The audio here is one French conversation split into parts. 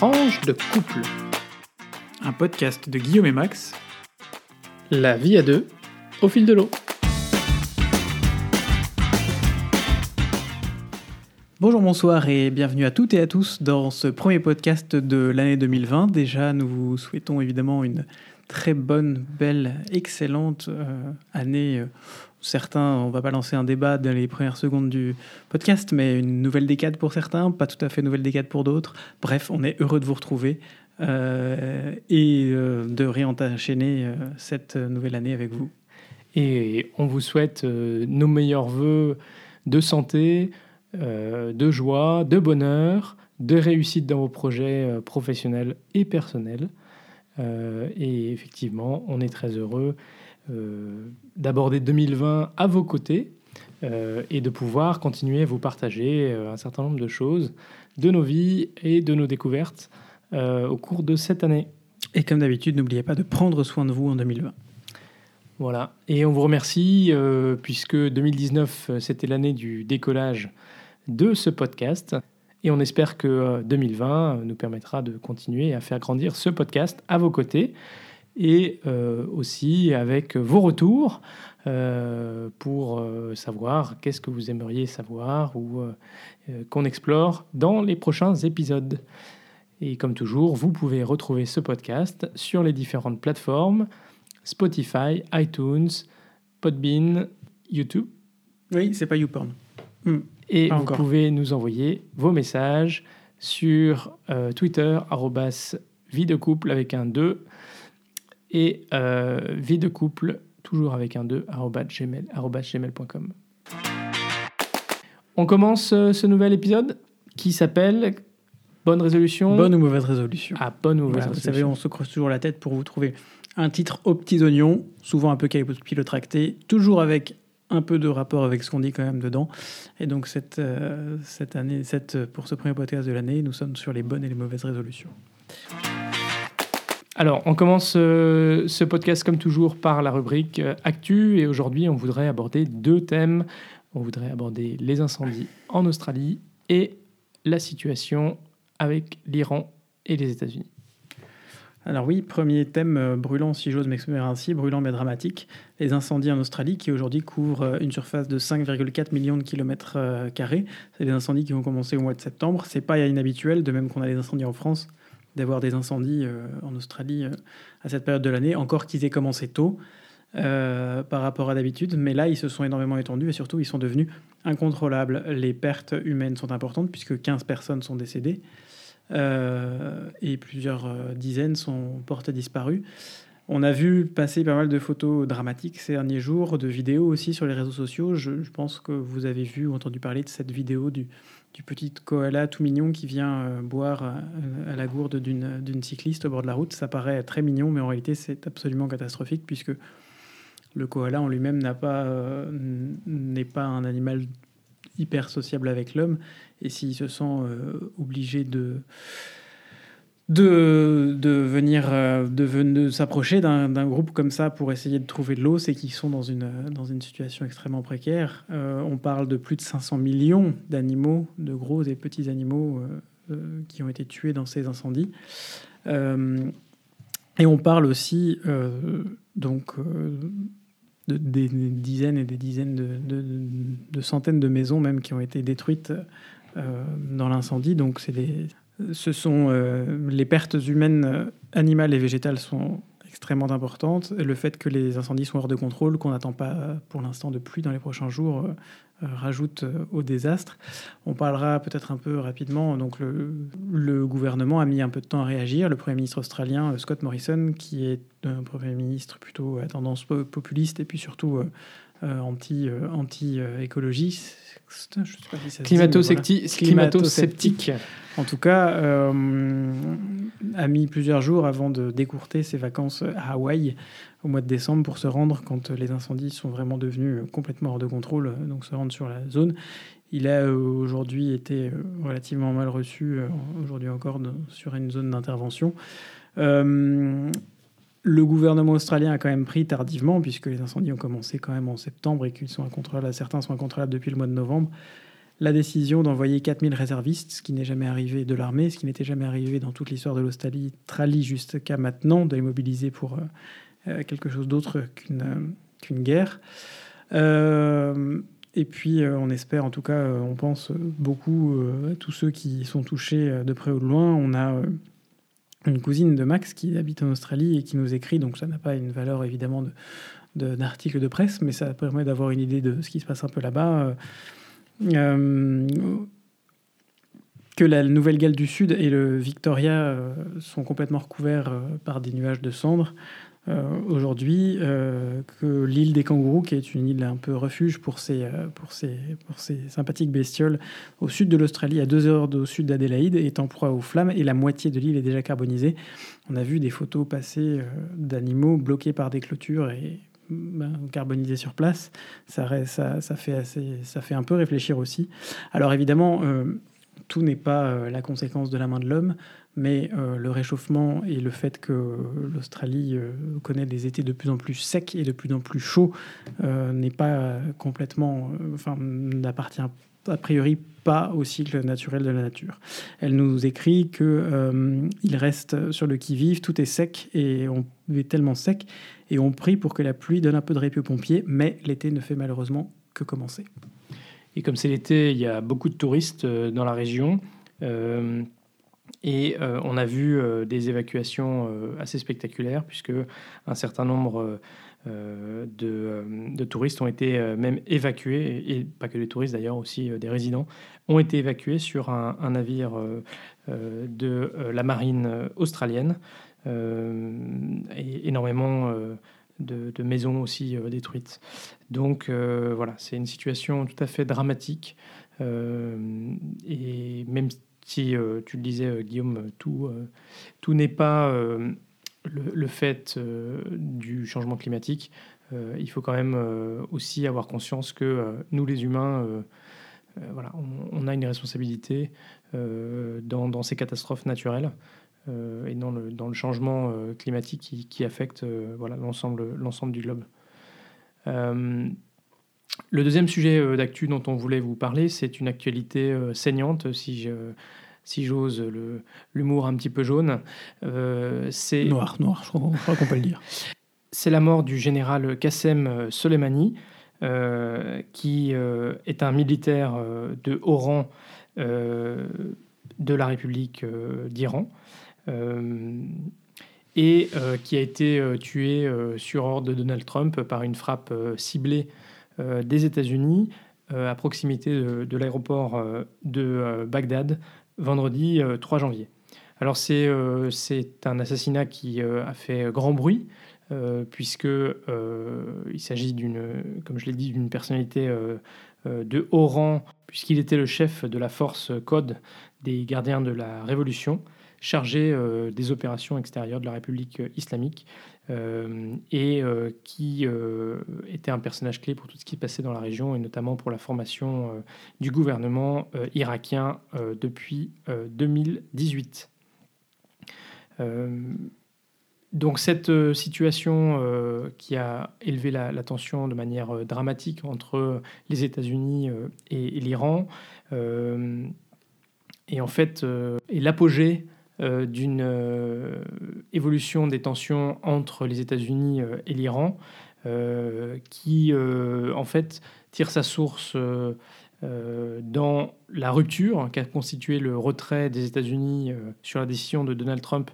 Tranche de couple. Un podcast de Guillaume et Max. La vie à deux, au fil de l'eau. Bonjour, bonsoir et bienvenue à toutes et à tous dans ce premier podcast de l'année 2020. Déjà, nous vous souhaitons évidemment une très bonne, belle, excellente euh, année. Certains, on va pas lancer un débat dans les premières secondes du podcast, mais une nouvelle décade pour certains, pas tout à fait nouvelle décade pour d'autres. Bref, on est heureux de vous retrouver euh, et euh, de réenchaîner euh, cette nouvelle année avec vous. Et on vous souhaite nos meilleurs voeux de santé, de joie, de bonheur, de réussite dans vos projets professionnels et personnels. Et effectivement, on est très heureux d'aborder 2020 à vos côtés euh, et de pouvoir continuer à vous partager euh, un certain nombre de choses de nos vies et de nos découvertes euh, au cours de cette année. Et comme d'habitude, n'oubliez pas de prendre soin de vous en 2020. Voilà. Et on vous remercie euh, puisque 2019, euh, c'était l'année du décollage de ce podcast. Et on espère que euh, 2020 nous permettra de continuer à faire grandir ce podcast à vos côtés et euh, aussi avec vos retours euh, pour euh, savoir qu'est-ce que vous aimeriez savoir ou qu'on explore dans les prochains épisodes. Et comme toujours, vous pouvez retrouver ce podcast sur les différentes plateformes Spotify, iTunes, Podbean, YouTube. Oui, c'est pas YouPorn. Hmm. Et Pas vous encore. pouvez nous envoyer vos messages sur Twitter, arrobas vie de couple avec un 2 et euh, vie de couple toujours avec un 2 arrobas gmail, gmail.com. On commence euh, ce nouvel épisode qui s'appelle Bonne résolution. Bonne ou mauvaise résolution Ah, bonne ou mauvaise Voilà, vous savez, on se creuse toujours la tête pour vous trouver un titre aux petits oignons, souvent un peu capillotracté, toujours avec un peu de rapport avec ce qu'on dit quand même dedans. Et donc cette, euh, cette année, cette, pour ce premier podcast de l'année, nous sommes sur les bonnes et les mauvaises résolutions. Alors, on commence euh, ce podcast comme toujours par la rubrique euh, Actu et aujourd'hui, on voudrait aborder deux thèmes. On voudrait aborder les incendies en Australie et la situation avec l'Iran et les États-Unis. Alors oui, premier thème euh, brûlant, si j'ose m'exprimer ainsi, brûlant mais dramatique, les incendies en Australie qui aujourd'hui couvrent une surface de 5,4 millions de kilomètres carrés. C'est des incendies qui vont commencer au mois de septembre. C'est pas inhabituel, de même qu'on a les incendies en France, d'avoir des incendies euh, en Australie euh, à cette période de l'année, encore qu'ils aient commencé tôt euh, par rapport à d'habitude. Mais là, ils se sont énormément étendus et surtout, ils sont devenus incontrôlables. Les pertes humaines sont importantes puisque 15 personnes sont décédées. Et plusieurs dizaines sont portées disparues. On a vu passer pas mal de photos dramatiques ces derniers jours, de vidéos aussi sur les réseaux sociaux. Je, je pense que vous avez vu ou entendu parler de cette vidéo du, du petit koala tout mignon qui vient euh, boire à, à la gourde d'une cycliste au bord de la route. Ça paraît très mignon, mais en réalité c'est absolument catastrophique puisque le koala en lui-même pas euh, n'est pas un animal hyper sociable avec l'homme et s'il se sent euh, obligé de de, venir euh, de, s'approcher d'un groupe comme ça pour essayer de trouver de l'eau, c'est qu'ils sont dans une, situation extrêmement précaire. Euh, on parle de plus de 500 millions d'animaux, de gros et petits animaux euh, qui ont été tués dans ces incendies. Et on parle aussi donc de, des, dizaines et des dizaines de, centaines de maisons même qui ont été détruites dans l'incendie. Donc c'est des, ce sont euh, les pertes humaines, euh, animales et végétales sont extrêmement importantes. Le fait que les incendies sont hors de contrôle, qu'on n'attend pas euh, pour l'instant de pluie dans les prochains jours, rajoute au désastre. On parlera peut-être un peu rapidement. Le, gouvernement a mis un peu de temps à réagir. Le Premier ministre australien Scott Morrison, qui est un Premier ministre plutôt à tendance po- populiste et puis surtout euh, anti, euh, anti-écologiste. Je sais pas si ça se dit, mais voilà. Climato-scepti- Climato-sceptique. En tout cas, euh, a mis plusieurs jours avant de décourter ses vacances à Hawaï au mois de décembre pour se rendre quand les incendies sont vraiment devenus complètement hors de contrôle, donc se rendre sur la zone. Il a aujourd'hui été relativement mal reçu, aujourd'hui encore, sur une zone d'intervention. Euh, le gouvernement australien a quand même pris tardivement, puisque les incendies ont commencé quand même en septembre et qu'ils sont incontrôlables, certains sont incontrôlables depuis le mois de novembre, la décision d'envoyer 4000 réservistes, ce qui n'est jamais arrivé de l'armée, ce qui n'était jamais arrivé dans toute l'histoire de l'Australie jusqu'à maintenant, de les mobiliser pour quelque chose d'autre qu'une qu'une guerre. et puis, on espère, en tout cas, on pense beaucoup à tous ceux qui sont touchés de près ou de loin. On a une cousine de Max qui habite en Australie et qui nous écrit, donc ça n'a pas une valeur évidemment d'article de, de, presse, mais ça permet d'avoir une idée de ce qui se passe un peu là-bas. Euh, que la Nouvelle-Galles du Sud et le Victoria euh, sont complètement recouverts euh, par des nuages de cendres. Euh, aujourd'hui euh, que l'île des kangourous, qui est une île un peu refuge pour ces, euh, sympathiques bestioles, au sud de l'Australie, à deux heures au sud d'Adélaïde, est en proie aux flammes et la moitié de l'île est déjà carbonisée. On a vu des photos passer d'animaux bloqués par des clôtures et ben, carbonisés sur place. Ça fait un peu réfléchir aussi. Alors évidemment, tout n'est pas la conséquence de la main de l'homme mais euh, le réchauffement et le fait que l'Australie euh, connaît des étés de plus en plus secs et de plus en plus chauds euh, n'est pas complètement, enfin, n'appartient a priori pas au cycle naturel de la nature. Elle nous écrit que il reste sur le qui-vive, tout est sec et on est tellement sec et on prie pour que la pluie donne un peu de répit aux pompiers, mais l'été ne fait malheureusement que commencer. Et comme c'est l'été, il y a beaucoup de touristes dans la région. Et euh, on a vu euh, des évacuations euh, assez spectaculaires, puisque un certain nombre de, touristes ont été même évacués, et, pas que des touristes d'ailleurs, aussi des résidents, ont été évacués sur un, navire de la marine australienne. et énormément de, de, maisons aussi détruites. Donc voilà, c'est une situation tout à fait dramatique. et même si euh, tu le disais, euh, Guillaume, tout, euh, tout n'est pas le, fait du changement climatique. il faut quand même aussi avoir conscience que nous, les humains, voilà, on, a une responsabilité dans, ces catastrophes naturelles et dans le, changement climatique qui, affecte voilà, l'ensemble du globe. Le deuxième sujet d'actu dont on voulait vous parler, c'est une actualité saignante, si je, si j'ose l'humour un petit peu jaune. Euh, c'est noir, noir, je crois, qu'on peut le dire. C'est la mort du général Qassem Soleimani, euh, qui euh, est un militaire de haut rang de la République d'Iran et qui a été tué sur ordre de Donald Trump par une frappe ciblée des États-Unis à proximité de l'aéroport de Bagdad vendredi 3 euh, janvier. Alors c'est euh, un assassinat qui euh, a fait grand bruit, puisque il s'agit d'une, comme je l'ai dit, d'une personnalité de haut rang, puisqu'il était le chef de la force Code des gardiens de la Révolution, chargé des opérations extérieures de la République islamique, et qui était un personnage clé pour tout ce qui passait dans la région, et notamment pour la formation du gouvernement irakien depuis 2018. donc cette situation qui a élevé la, tension de manière dramatique entre les États-Unis et, et l'Iran est en fait l'apogée euh, d'une euh, évolution des tensions entre les États-Unis euh, et l'Iran, qui en fait tire sa source dans la rupture qu'a constitué le retrait des États-Unis sur la décision de Donald Trump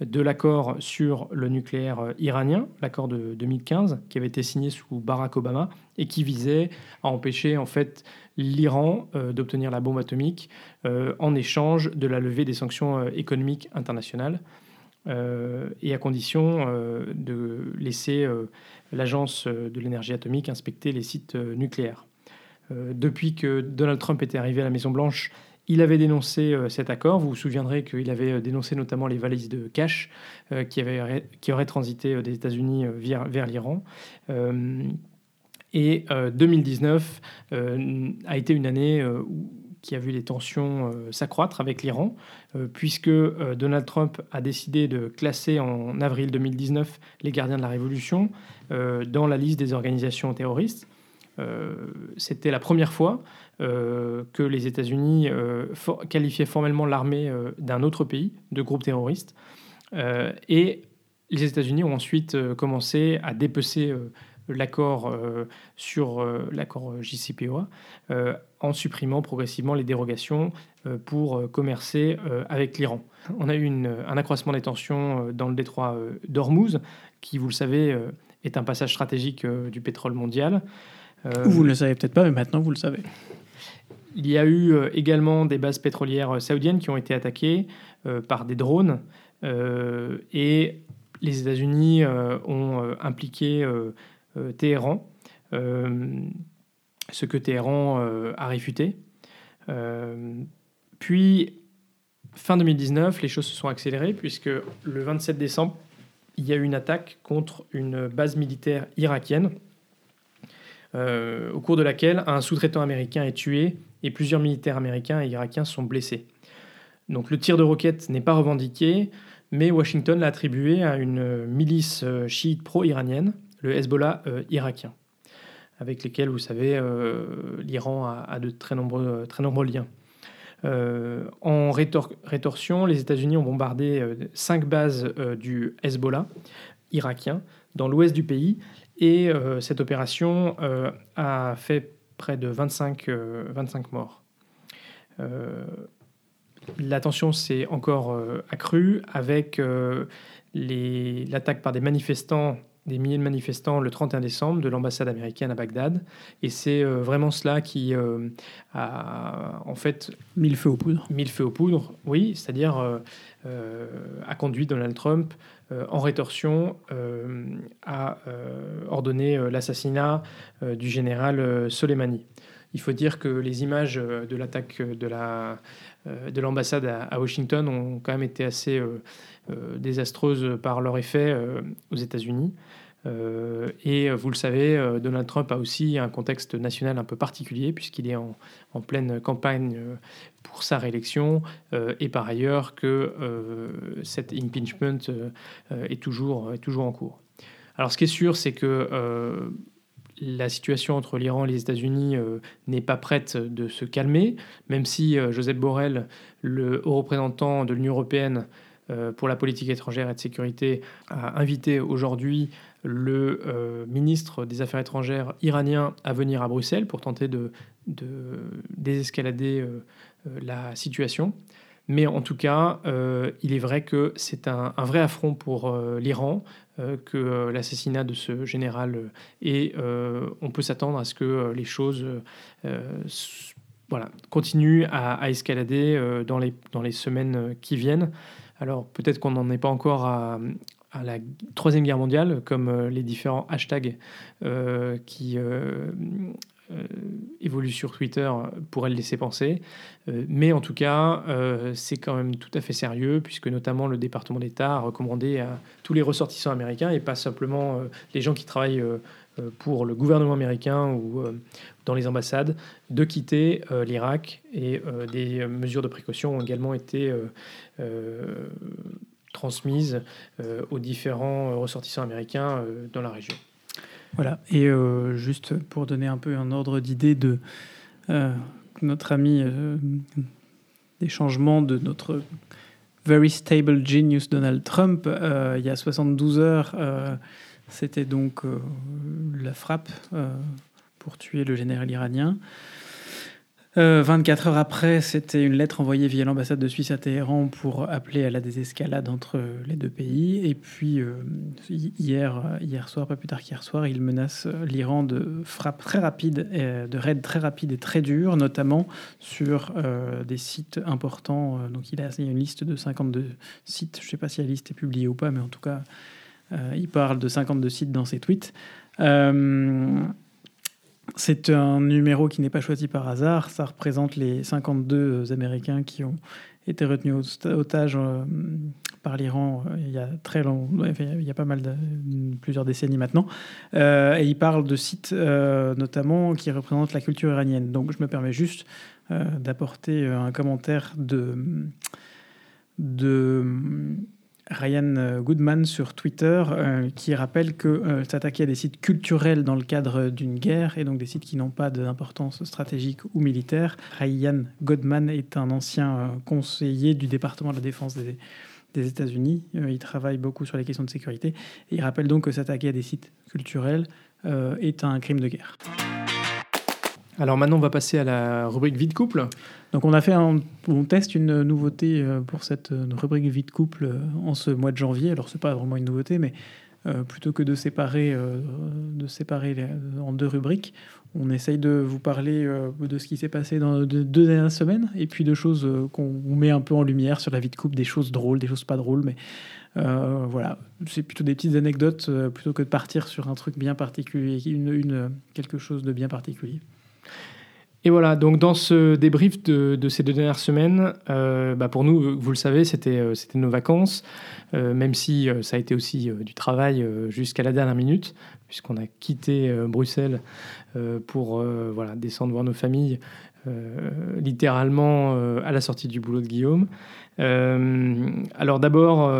de l'accord sur le nucléaire iranien, l'accord de 2015, qui avait été signé sous Barack Obama et qui visait à empêcher en fait l'Iran euh, d'obtenir la bombe atomique euh, en échange de la levée des sanctions euh, économiques internationales et à condition de laisser l'agence de l'énergie atomique inspecter les sites nucléaires. depuis que Donald Trump était arrivé à la Maison Blanche, il avait dénoncé cet accord. Vous vous souviendrez qu'il avait dénoncé notamment les valises de cash qui, qui, auraient transité des États-Unis vers, l'Iran. Et 2019 euh, euh, a été une année euh, qui a vu les tensions s'accroître avec l'Iran, puisque Donald Trump a décidé de classer en avril 2019 les gardiens de la révolution dans la liste des organisations terroristes. C'était la première fois que les États-Unis qualifiaient formellement l'armée d'un autre pays de groupe terroriste. et les États-Unis ont ensuite commencé à dépecer l'accord euh, sur euh, l'accord JCPOA euh, en supprimant progressivement les dérogations pour commercer avec l'Iran. On a eu un accroissement des tensions dans le détroit d'Ormuz, qui, vous le savez, est un passage stratégique du pétrole mondial. Vous ne le savez peut-être pas, mais maintenant vous le savez. Il y a eu également des bases pétrolières saoudiennes qui ont été attaquées par des drones et les États-Unis ont impliqué euh, Téhéran, euh, ce que Téhéran euh, a réfuté. puis, fin 2019, les choses se sont accélérées puisque le 27 décembre, il y a eu une attaque contre une base militaire irakienne, au cours de laquelle un sous-traitant américain est tué et plusieurs militaires américains et irakiens sont blessés. Donc le tir de roquette n'est pas revendiqué, mais Washington l'a attribué à une milice chiite pro-iranienne le Hezbollah euh, irakien, avec lesquels, vous savez, euh, l'Iran a, de très nombreux, liens. Euh, en rétorsion, les États-Unis ont bombardé cinq bases du Hezbollah irakien dans l'ouest du pays et cette opération a fait près de 25, 25 morts. la tension s'est encore accrue avec l'attaque par des manifestants des milliers de manifestants le 31 décembre de l'ambassade américaine à Bagdad. Et c'est euh, vraiment cela qui euh, a en fait mis le feu aux poudres. Mis le feu aux poudres, oui, c'est-à-dire euh, a conduit Donald Trump en rétorsion à ordonner l'assassinat du général Soleimani. Il faut dire que les images de l'attaque de la de l'ambassade à, Washington ont quand même été assez désastreuses par leur effet aux États-Unis. Euh, et vous le savez, euh, Donald Trump a aussi un contexte national un peu particulier puisqu'il est en, pleine campagne euh, pour sa réélection et par ailleurs que cet impeachment est, toujours, est toujours en cours. Alors ce qui est sûr, c'est que la situation entre l'Iran et les États-Unis n'est pas prête de se calmer, même si Joseph Borrell, le haut représentant de l'Union européenne pour la politique étrangère et de sécurité, a invité aujourd'hui le euh, ministre des Affaires étrangères iranien à venir à Bruxelles pour tenter de, désescalader euh, euh, la situation. Mais en tout cas, il est vrai que c'est un, vrai affront pour l'Iran que l'assassinat de ce général et on peut s'attendre à ce que les choses voilà, continuent à, escalader dans, les, dans les semaines qui viennent. Alors peut-être qu'on n'en est pas encore à, à la Troisième Guerre mondiale, comme euh, les différents hashtags euh, qui euh, évoluent sur Twitter pourraient le laisser penser. mais en tout cas, c'est quand même tout à fait sérieux, puisque notamment le département d'État a recommandé à tous les ressortissants américains, et pas simplement les gens qui travaillent pour le gouvernement américain ou dans les ambassades, de quitter l'Irak. Et des mesures de précaution ont également été euh, aux différents ressortissants américains euh, dans la région. Voilà, et euh, juste pour donner un peu un ordre d'idée de notre ami des changements de notre very stable genius Donald Trump, il y a 72 heures, c'était donc la frappe pour tuer le général iranien. 24 euh, heures après, c'était une lettre envoyée via l'ambassade de Suisse à Téhéran pour appeler à la désescalade entre les deux pays. Et puis euh, hier, hier soir, pas plus tard qu'hier soir, il menace l'Iran de frappes très rapides, de raids très rapides et très durs, notamment sur euh, des sites importants. Donc il a une liste de 52 sites. Je ne sais pas si la liste est publiée ou pas, mais en tout cas, il parle de 52 sites dans ses tweets. C'est un numéro qui n'est pas choisi par hasard. Ça représente les 52 Américains qui ont été retenus otages euh, par l'Iran euh, il y a très long, il y a pas mal de plusieurs décennies maintenant. Euh, et il parle de sites notamment qui représentent la culture iranienne. Donc je me permets juste d'apporter un commentaire de Ryan Goodman sur Twitter qui rappelle que s'attaquer à des sites culturels dans le cadre d'une guerre et donc des sites qui n'ont pas d'importance stratégique ou militaire. Ryan Goodman est un ancien conseiller du département de la défense des, des États-Unis. il travaille beaucoup sur les questions de sécurité et il rappelle donc que s'attaquer à des sites culturels est un crime de guerre. Alors maintenant, on va passer à la rubrique vie de couple. Donc on a fait un, on teste une nouveauté euh, pour cette euh, rubrique vie de couple euh, en ce mois de janvier. Alors c'est pas vraiment une nouveauté, mais plutôt que de séparer, de séparer en deux rubriques, on essaye de vous parler de ce qui s'est passé dans deux dernières semaines et puis de choses qu'on met un peu en lumière sur la vie de couple, des choses drôles, des choses pas drôles, mais voilà, c'est plutôt des petites anecdotes plutôt que de partir sur un truc bien particulier, une quelque chose de bien particulier. Et voilà, donc dans ce débrief de, ces deux dernières semaines, euh, bah pour nous, vous le savez, c'était euh, nos vacances, euh, même si ça a été aussi du travail jusqu'à la dernière minute, puisqu'on a quitté Bruxelles pour descendre voir nos familles, littéralement à la sortie du boulot de Guillaume. alors d'abord,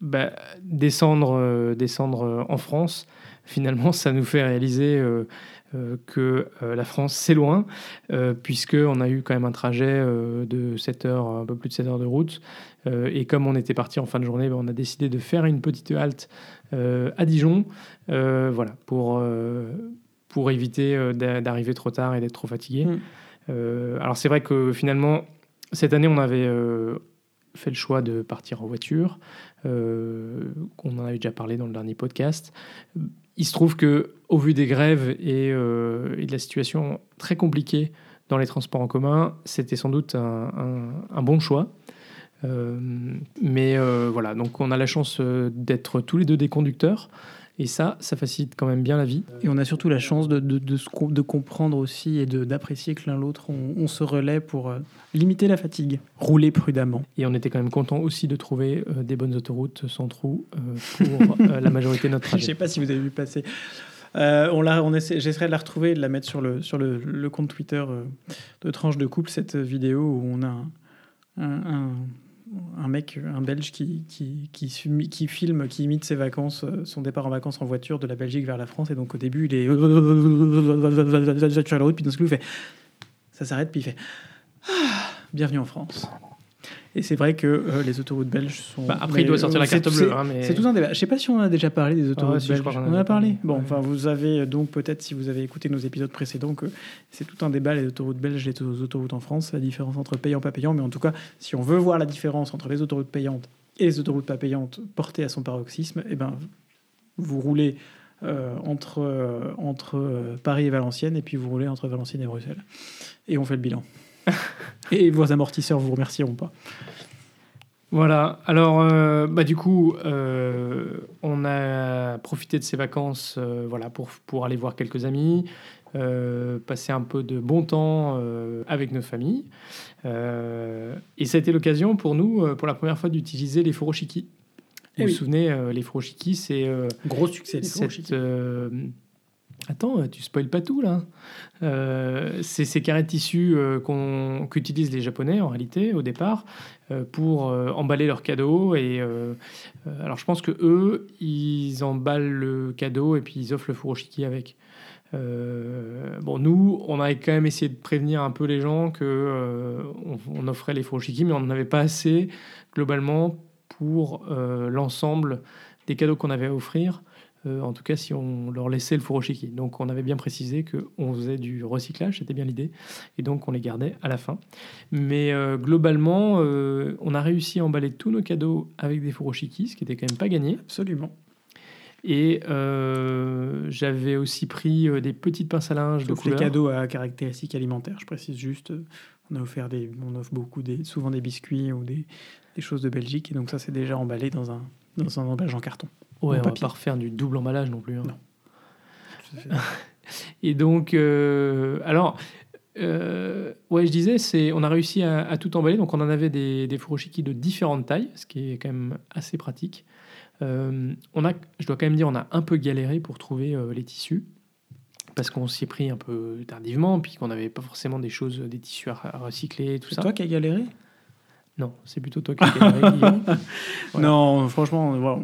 bah, descendre, descendre en France, finalement, ça nous fait réaliser euh, que euh, la France, c'est loin, euh, puisqu'on a eu quand même un trajet de 7 heures, un peu plus de 7 heures de route. et comme on était parti en fin de journée, ben, on a décidé de faire une petite halte à Dijon, voilà, pour, pour éviter d'arriver trop tard et d'être trop fatigué. Mmh. alors c'est vrai que finalement, cette année, on avait fait le choix de partir en voiture, qu'on en avait déjà parlé dans le dernier podcast il se trouve que, au vu des grèves euh, et, de la situation très compliquée dans les transports en commun, c'était sans doute un, bon choix. Euh, mais euh, voilà, donc on a la chance d'être tous les deux des conducteurs. Et ça, ça facilite quand même bien la vie. Et on a surtout la chance de, de, de, comprendre aussi et d'apprécier que l'un l'autre, on, se relaie pour euh, limiter la fatigue, rouler prudemment. Et on était quand même content aussi de trouver euh, des bonnes autoroutes sans trous euh, pour la majorité de notre trajet. Je ne sais pas si vous avez vu passer. on on j'essaierai de la retrouver et de la mettre sur le, sur le, le compte Twitter de Tranche de Couple, cette vidéo où on a un un mec, un Belge qui, qui, qui, filme, qui imite ses vacances, euh, son départ en vacances en voiture de la Belgique vers la France. Et donc au début, il est puis ce coup, il fait ça s'arrête, puis il fait ah, bienvenue en France. Et c'est vrai que euh, les autoroutes belges sont. Bah, après, il doit sortir la carte bleue. Hein, c'est tout un débat. Je ne sais pas si on a déjà parlé des autoroutes belges. on en a parlé. Bon, enfin, vous avez euh, donc peut-être, si vous avez écouté nos épisodes précédents, que c'est tout un débat les autoroutes belges et les autoroutes en France, la différence entre payant et pas payant. Mais en tout cas, si on veut voir la différence entre les autoroutes payantes et les autoroutes pas payantes portées à son paroxysme, eh ben, vous roulez euh, entre, entre Paris et Valenciennes, et puis vous roulez entre Valenciennes et Bruxelles. Et on fait le bilan. et vos amortisseurs vous remercieront pas. Voilà, alors euh, bah, du coup, euh, on a profité de ces vacances euh, voilà, pour, pour aller voir quelques amis, passer un peu de bon temps avec nos familles. et ça a été l'occasion pour nous, pour la première fois, d'utiliser les furoshiki. Vous vous souvenez, les furoshiki, c'est... Gros succès, les furoshiki. Attends, tu spoil pas tout là. Euh, c'est ces carrés de tissu euh, qu'utilisent les Japonais en réalité au départ euh, pour emballer leurs cadeaux. Et alors je pense que eux, ils emballent le cadeau et puis ils offrent le furoshiki avec. bon, nous, on avait quand même essayé de prévenir un peu les gens que on, offrait les furoshiki, mais on n'en avait pas assez globalement pour l'ensemble des cadeaux qu'on avait à offrir. Euh, en tout cas si on leur laissait le furoshiki. Donc on avait bien précisé qu'on faisait du recyclage, c'était bien l'idée, et donc on les gardait à la fin. Mais euh, globalement, euh, on a réussi à emballer tous nos cadeaux avec des furoshiki, ce qui était quand même pas gagné. Absolument. Et j'avais aussi pris des petites pinces à linge de les cadeaux à caractéristiques alimentaires, je précise juste. On a offert des, on offre beaucoup des, souvent des biscuits ou des, des choses de Belgique, et donc ça c'est déjà emballé dans un, dans un emballage en carton. Ouais, on va pas refaire du double emballage non plus. Hein. Non. Et donc, euh, alors, euh, ouais, je disais, c'est, on a réussi à, tout emballer. Donc, on en avait des, des furoshiki de différentes tailles, ce qui est quand même assez pratique. Euh, on a, je dois quand même dire, on a un peu galéré pour trouver les tissus parce qu'on s'y est pris un peu tardivement, puis qu'on n'avait pas forcément des choses, des tissus à recycler, tout ça. C'est toi qui as galéré? Non, c'est plutôt toi qui. Voilà. Non, franchement,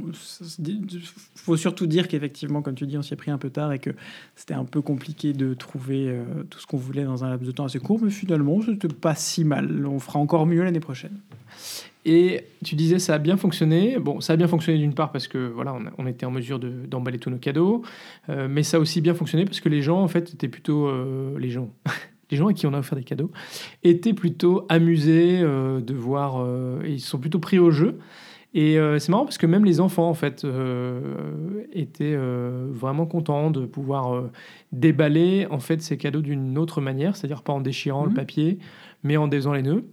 il faut surtout dire qu'effectivement, comme tu dis, on s'y est pris un peu tard et que c'était un peu compliqué de trouver euh, tout ce qu'on voulait dans un laps de temps assez court, mais finalement, c'était pas si mal. On fera encore mieux l'année prochaine. Et tu disais ça a bien fonctionné. Bon, ça a bien fonctionné d'une part parce que voilà, on, était en mesure d'emballer tous nos cadeaux, euh, mais ça a aussi bien fonctionné parce que les gens en fait étaient plutôt euh, les gens. les gens à qui on a offert des cadeaux étaient plutôt amusés euh, de voir, et ils sont plutôt pris au jeu. Et c'est marrant parce que même les enfants, en fait, étaient vraiment contents de pouvoir déballer en fait ces cadeaux d'une autre manière, c'est-à-dire pas en déchirant le mmh. papier, mais en défaisant les nœuds.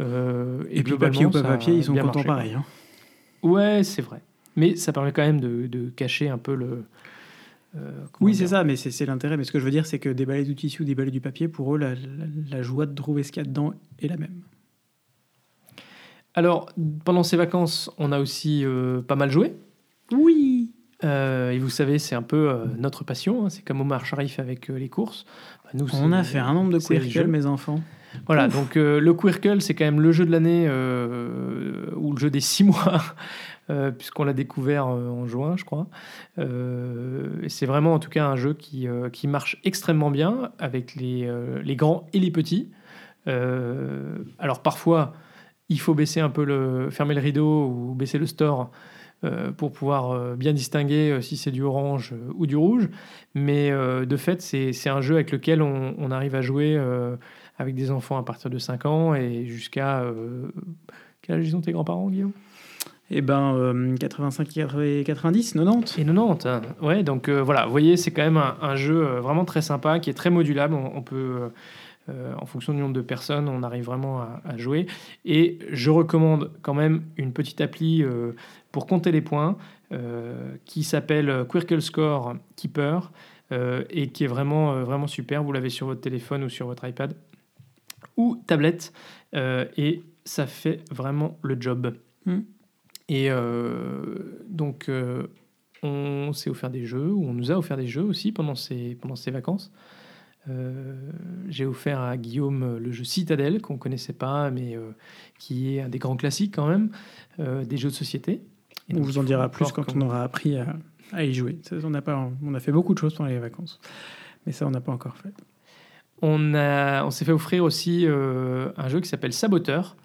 Euh, et, puis papier ou pas papier, ils sont contents pareil. Hein. Ouais, c'est vrai. Mais ça permet quand même de, de cacher un peu le. Euh, oui, c'est ça, mais c'est l'intérêt. Mais ce que je veux dire, c'est que déballer du tissu ou déballer du papier, pour eux, la, la, joie de trouver ce qu'il y a dedans est la même. Alors, pendant ces vacances, on a aussi euh, pas mal joué. Oui. et vous savez, c'est un peu notre passion. Hein. C'est comme Omar Sharif avec les courses. Bah, nous, on a fait un nombre de quirkles, mes enfants. Voilà, donc euh, le Quirkle, c'est quand même le jeu de l'année euh, ou le jeu des six mois, euh, puisqu'on l'a découvert en juin, je crois. et c'est vraiment en tout cas un jeu qui, qui marche extrêmement bien avec les, grands et les petits. alors parfois, il faut baisser un peu le, fermer le rideau ou baisser le store pour pouvoir bien distinguer si c'est du orange ou du rouge. Mais de fait, c'est un jeu avec lequel on, arrive à jouer avec des enfants à partir de 5 ans et jusqu'à. Euh, quel âge ils ont tes grands-parents, Guillaume? Eh ben, 85, 90, 90. Et 90, hein. ouais. Donc euh, voilà, vous voyez, c'est quand même un, jeu euh, vraiment très sympa, qui est très modulable. On, peut, en fonction du nombre de personnes, on arrive vraiment à, jouer. Et je recommande quand même une petite appli pour compter les points, qui s'appelle Quirkle Score Keeper, et qui est vraiment, vraiment super. Vous l'avez sur votre téléphone ou sur votre iPad ou tablette. Euh, et ça fait vraiment le job. Hmm. Et euh, donc, euh, on s'est offert des jeux, ou on nous a offert des jeux aussi pendant ces, pendant ces vacances. J'ai offert à Guillaume le jeu Citadel, qu'on ne connaissait pas, mais qui est un des grands classiques quand même, des jeux de société. on vous en dira plus quand on aura appris à, à y jouer. On a, pas, on a fait beaucoup de choses pendant les vacances, mais ça, on n'a pas encore fait. On, a, on s'est fait offrir aussi euh, un jeu qui s'appelle Saboteur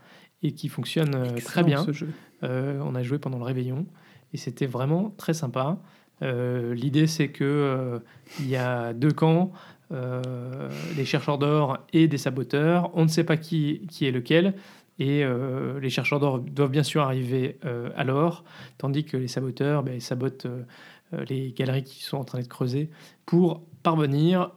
et qui fonctionne euh, très bien. Ce jeu. Euh, on a joué pendant le réveillon et c'était vraiment très sympa. L'idée, c'est que il y a deux camps, les chercheurs d'or et des saboteurs. On ne sait pas qui, qui est lequel. Et les chercheurs d'or doivent bien sûr arriver à l'or, tandis que les saboteurs ben, sabotent les galeries qui sont en train d'être creusées pour parvenir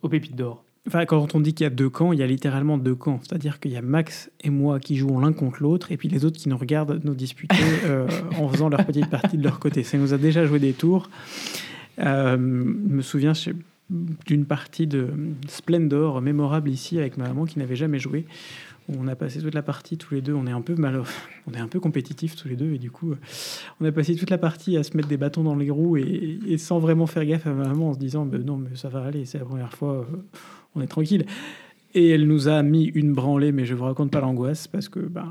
aux pépites d'or. Enfin, quand on dit qu'il y a deux camps, il y a littéralement deux camps. C'est-à-dire qu'il y a Max et moi qui jouons l'un contre l'autre, et puis les autres qui nous regardent nous disputer euh, en faisant leur petite partie de leur côté. Ça nous a déjà joué des tours. Euh, je me souviens d'une partie de Splendor mémorable ici avec ma maman qui n'avait jamais joué. On a passé toute la partie tous les deux. On est un peu mal, on est un peu compétitifs tous les deux et du coup, on a passé toute la partie à se mettre des bâtons dans les roues et, sans vraiment faire gaffe à ma maman en se disant ben non mais ça va aller, c'est la première fois. Euh, on est tranquille. Et elle nous a mis une branlée, mais je vous raconte pas l'angoisse parce que ben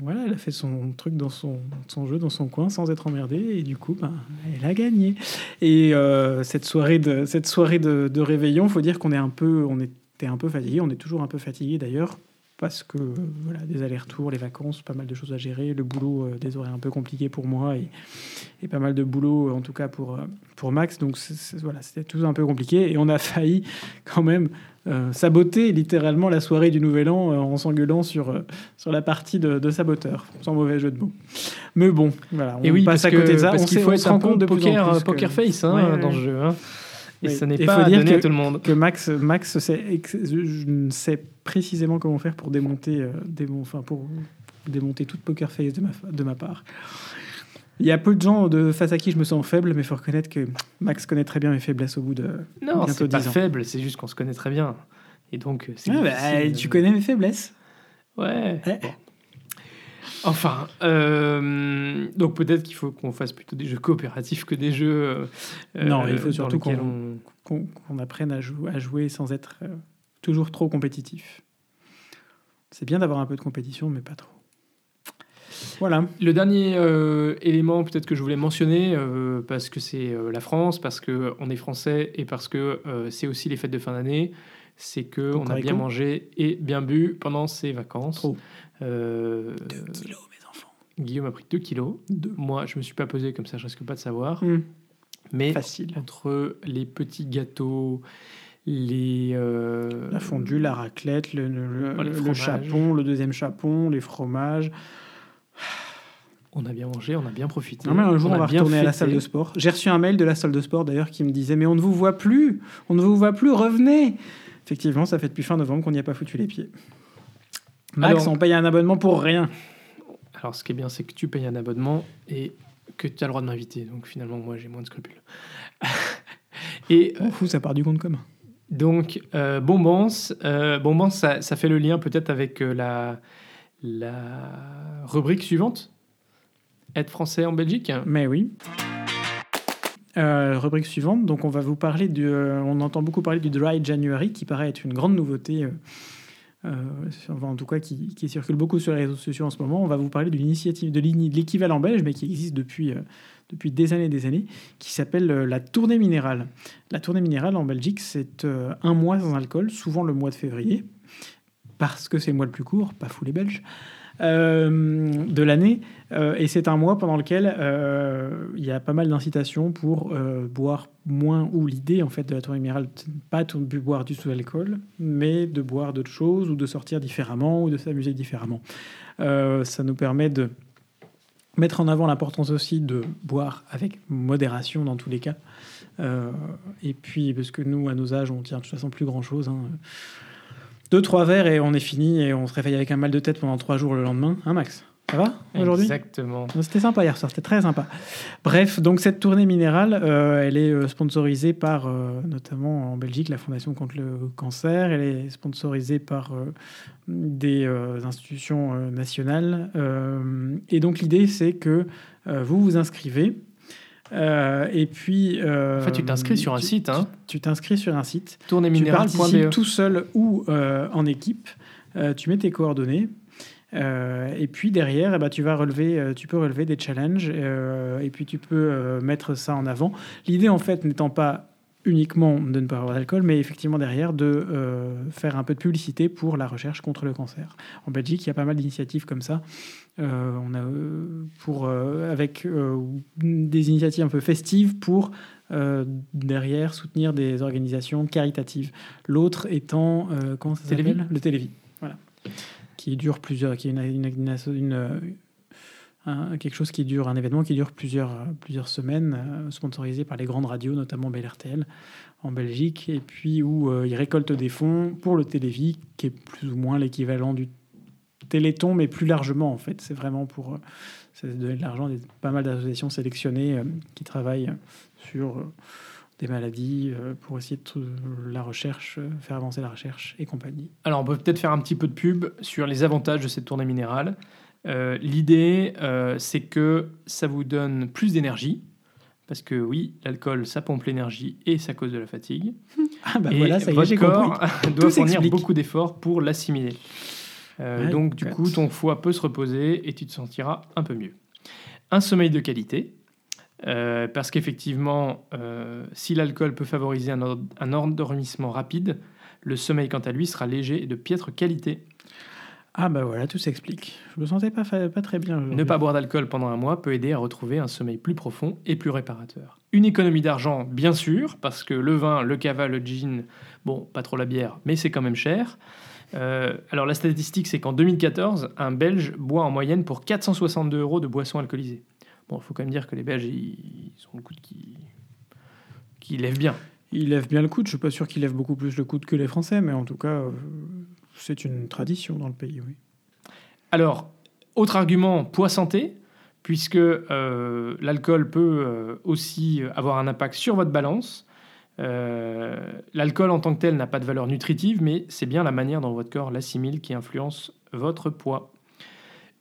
voilà, elle a fait son truc dans son, jeu, dans son coin, sans être emmerdée, et du coup, ben, elle a gagné. Et euh, cette soirée de cette soirée de réveillon, faut dire qu'on est un peu, on était un peu fatigué, on est toujours un peu fatigué d'ailleurs parce que voilà, des allers-retours, les vacances, pas mal de choses à gérer, le boulot, euh, des horaires un peu compliqués pour moi et, et, pas mal de boulot en tout cas pour, euh, pour Max. Donc voilà, c'était tout un peu compliqué et on a failli quand même euh, saboter littéralement la soirée du Nouvel An euh, en s'engueulant sur, euh, sur la partie de, saboteur, sans mauvais jeu de mots. Mais bon, voilà, on et oui, passe à côté de ça. Parce qu'il faut être un compte de poker, poker face hein, dans ce jeu. Hein. Et ça n'est pas donné que, à tout le monde. Que Max, Max je ne sais précisément comment faire pour démonter, enfin pour démonter toute poker face de ma, de ma part. Il y a peu de gens de face à qui je me sens faible, mais il faut reconnaître que Max connaît très bien mes faiblesses au bout de non, c'est pas faible, c'est juste qu'on se connaît très bien. Et donc, c'est bah, tu connais mes faiblesses? Ouais. Enfin, euh, donc peut-être qu'il faut qu'on fasse plutôt des jeux coopératifs que des jeux. Euh, non, il faut surtout qu'on apprenne à, à, jouer sans être euh, toujours trop compétitif. C'est bien d'avoir un peu de compétition, mais pas trop. Voilà. Le dernier euh, élément peut-être que je voulais mentionner, euh, parce que c'est euh, la France, parce qu'on est français et parce que euh, c'est aussi les fêtes de fin d'année, c'est qu'on a bien mangé et bien bu pendant ces vacances. Trop. Euh, kilos, mes enfants. Guillaume a pris 2 kilos. Moi, je me suis pas pesé comme ça, je risque pas de savoir. Hum, Mais Facile. entre les petits gâteaux, les... euh, La fondue, la raclette, le, le- le- les le fromages. chapon, le deuxième chapon, les fromages. On a bien mangé, on a bien profité. Non, mais un jour, on, a va bien retourner à la salle de sport. J'ai reçu un mail de la salle de sport d'ailleurs qui me disait Mais on ne vous voit plus, on ne vous voit plus, revenez. Effectivement, ça fait depuis fin novembre qu'on n'y a pas foutu les pieds. Max, Alors- on paye un abonnement pour rien. Alors, ce qui est bien, c'est que tu payes un abonnement et que tu as le droit de m'inviter. Donc, finalement, moi, j'ai moins de scrupules. et On fout, ça part du compte commun. donc, euh, Bonbons, euh, Bonbons, ça, ça fait le lien peut-être avec euh, la, la rubrique suivante Être français en Belgique Mais oui. Euh, rubrique suivante, donc on va vous parler du. euh, on entend beaucoup parler du Dry January qui paraît être une grande nouveauté, euh, enfin, en tout cas qui, circule beaucoup sur les réseaux sociaux en ce moment. On va vous parler d'une initiative, de l'équivalent belge, mais qui existe depuis, euh, depuis des années et des années, qui s'appelle euh, la tournée minérale. La tournée minérale en Belgique, c'est euh, un mois sans alcool, souvent le mois de février, parce que c'est le mois le plus court, pas fou les Belges, euh, de l'année. Euh, et c'est un mois pendant lequel euh, il y a pas mal d'incitations pour euh, boire moins, ou l'idée en fait de la tournée minérale, c'est pas de boire du sous-alcool, mais de boire d'autres choses, ou de sortir différemment, ou de s'amuser différemment. Euh, ça nous permet de mettre en avant l'importance aussi de boire avec modération dans tous les cas. Euh, et puis, parce que nous, à nos âges, on tient de toute façon plus grand-chose. hein. Deux, trois verres et on est fini, et on se réveille avec un mal de tête pendant trois jours le lendemain. Hein, Max? Ça va aujourd'hui? Exactement. C'était sympa hier soir, c'était très sympa. Bref, donc cette tournée minérale, euh, elle est euh, sponsorisée par, euh, notamment en Belgique, la Fondation contre le cancer. Elle est sponsorisée par euh, des institutions nationales. Et donc l'idée, c'est que vous vous inscrivez. Euh, et puis. euh, En fait, tu t'inscris sur un tu- site, hein, Tu t'inscris sur un site. Tu tournéminérale.be. participes tout seul ou euh, en équipe. Tu mets tes coordonnées. Et puis derrière, eh ben, tu vas relever, tu peux relever des challenges et puis tu peux mettre ça en avant. L'idée en fait n'étant pas uniquement de ne pas avoir d'alcool, mais effectivement derrière de euh, faire un peu de publicité pour la recherche contre le cancer. En Belgique, il y a pas mal d'initiatives comme ça. Euh, on a euh, pour euh, avec des initiatives un peu festives pour derrière soutenir des organisations caritatives. L'autre étant comment ça s'appelle? Le Télévis. Voilà. Qui dure plusieurs, qui est une, une- une- une, un- quelque chose qui dure, un événement qui dure plusieurs, plusieurs semaines, euh, sponsorisé par les grandes radios, notamment BLRTL en Belgique, et puis où euh, ils récoltent des fonds pour le Télévis, qui est plus ou moins l'équivalent du Téléthon, mais plus largement en fait. C'est vraiment pour euh, donner de l'argent des- pas mal d'associations sélectionnées euh, qui travaillent sur euh, des maladies pour essayer de la recherche, faire avancer la recherche et compagnie. Alors, on peut peut-être faire un petit peu de pub sur les avantages de cette tournée minérale. Euh, L'idée, euh, c'est que ça vous donne plus d'énergie. Parce que oui, l'alcool, ça pompe l'énergie et ça cause de la fatigue. Ah bah et voilà, ça y est, votre corps doit fournir beaucoup d'efforts pour l'assimiler. Euh, Ouais, donc, du coup, ton foie peut se reposer et tu te sentiras un peu mieux. Un sommeil de qualité. euh, parce qu'effectivement, euh, si l'alcool peut favoriser un, un endormissement rapide, le sommeil, quant à lui, sera léger et de piètre qualité. Ah bah voilà, tout s'explique. Je me sentais pas, pas très bien. Ne pas boire d'alcool pendant un mois peut aider à retrouver un sommeil plus profond et plus réparateur. Une économie d'argent, bien sûr, parce que le vin, le cava, le gin, bon, pas trop la bière, mais c'est quand même cher. Euh, alors la statistique, c'est qu'en 2014, un Belge boit en moyenne pour 462 euros de boissons alcoolisées. Bon, il faut quand même dire que les Belges, ils, ils ont le coude qui, qui lève bien. Il lève bien le coude. Je suis pas sûr qu'il lève beaucoup plus le coude que les Français, mais en tout cas, euh, c'est une tradition dans le pays, oui. Alors, autre argument, poids santé, puisque euh, l'alcool peut euh, aussi avoir un impact sur votre balance. Euh, l'alcool en tant que tel n'a pas de valeur nutritive, mais c'est bien la manière dont votre corps l'assimile qui influence votre poids.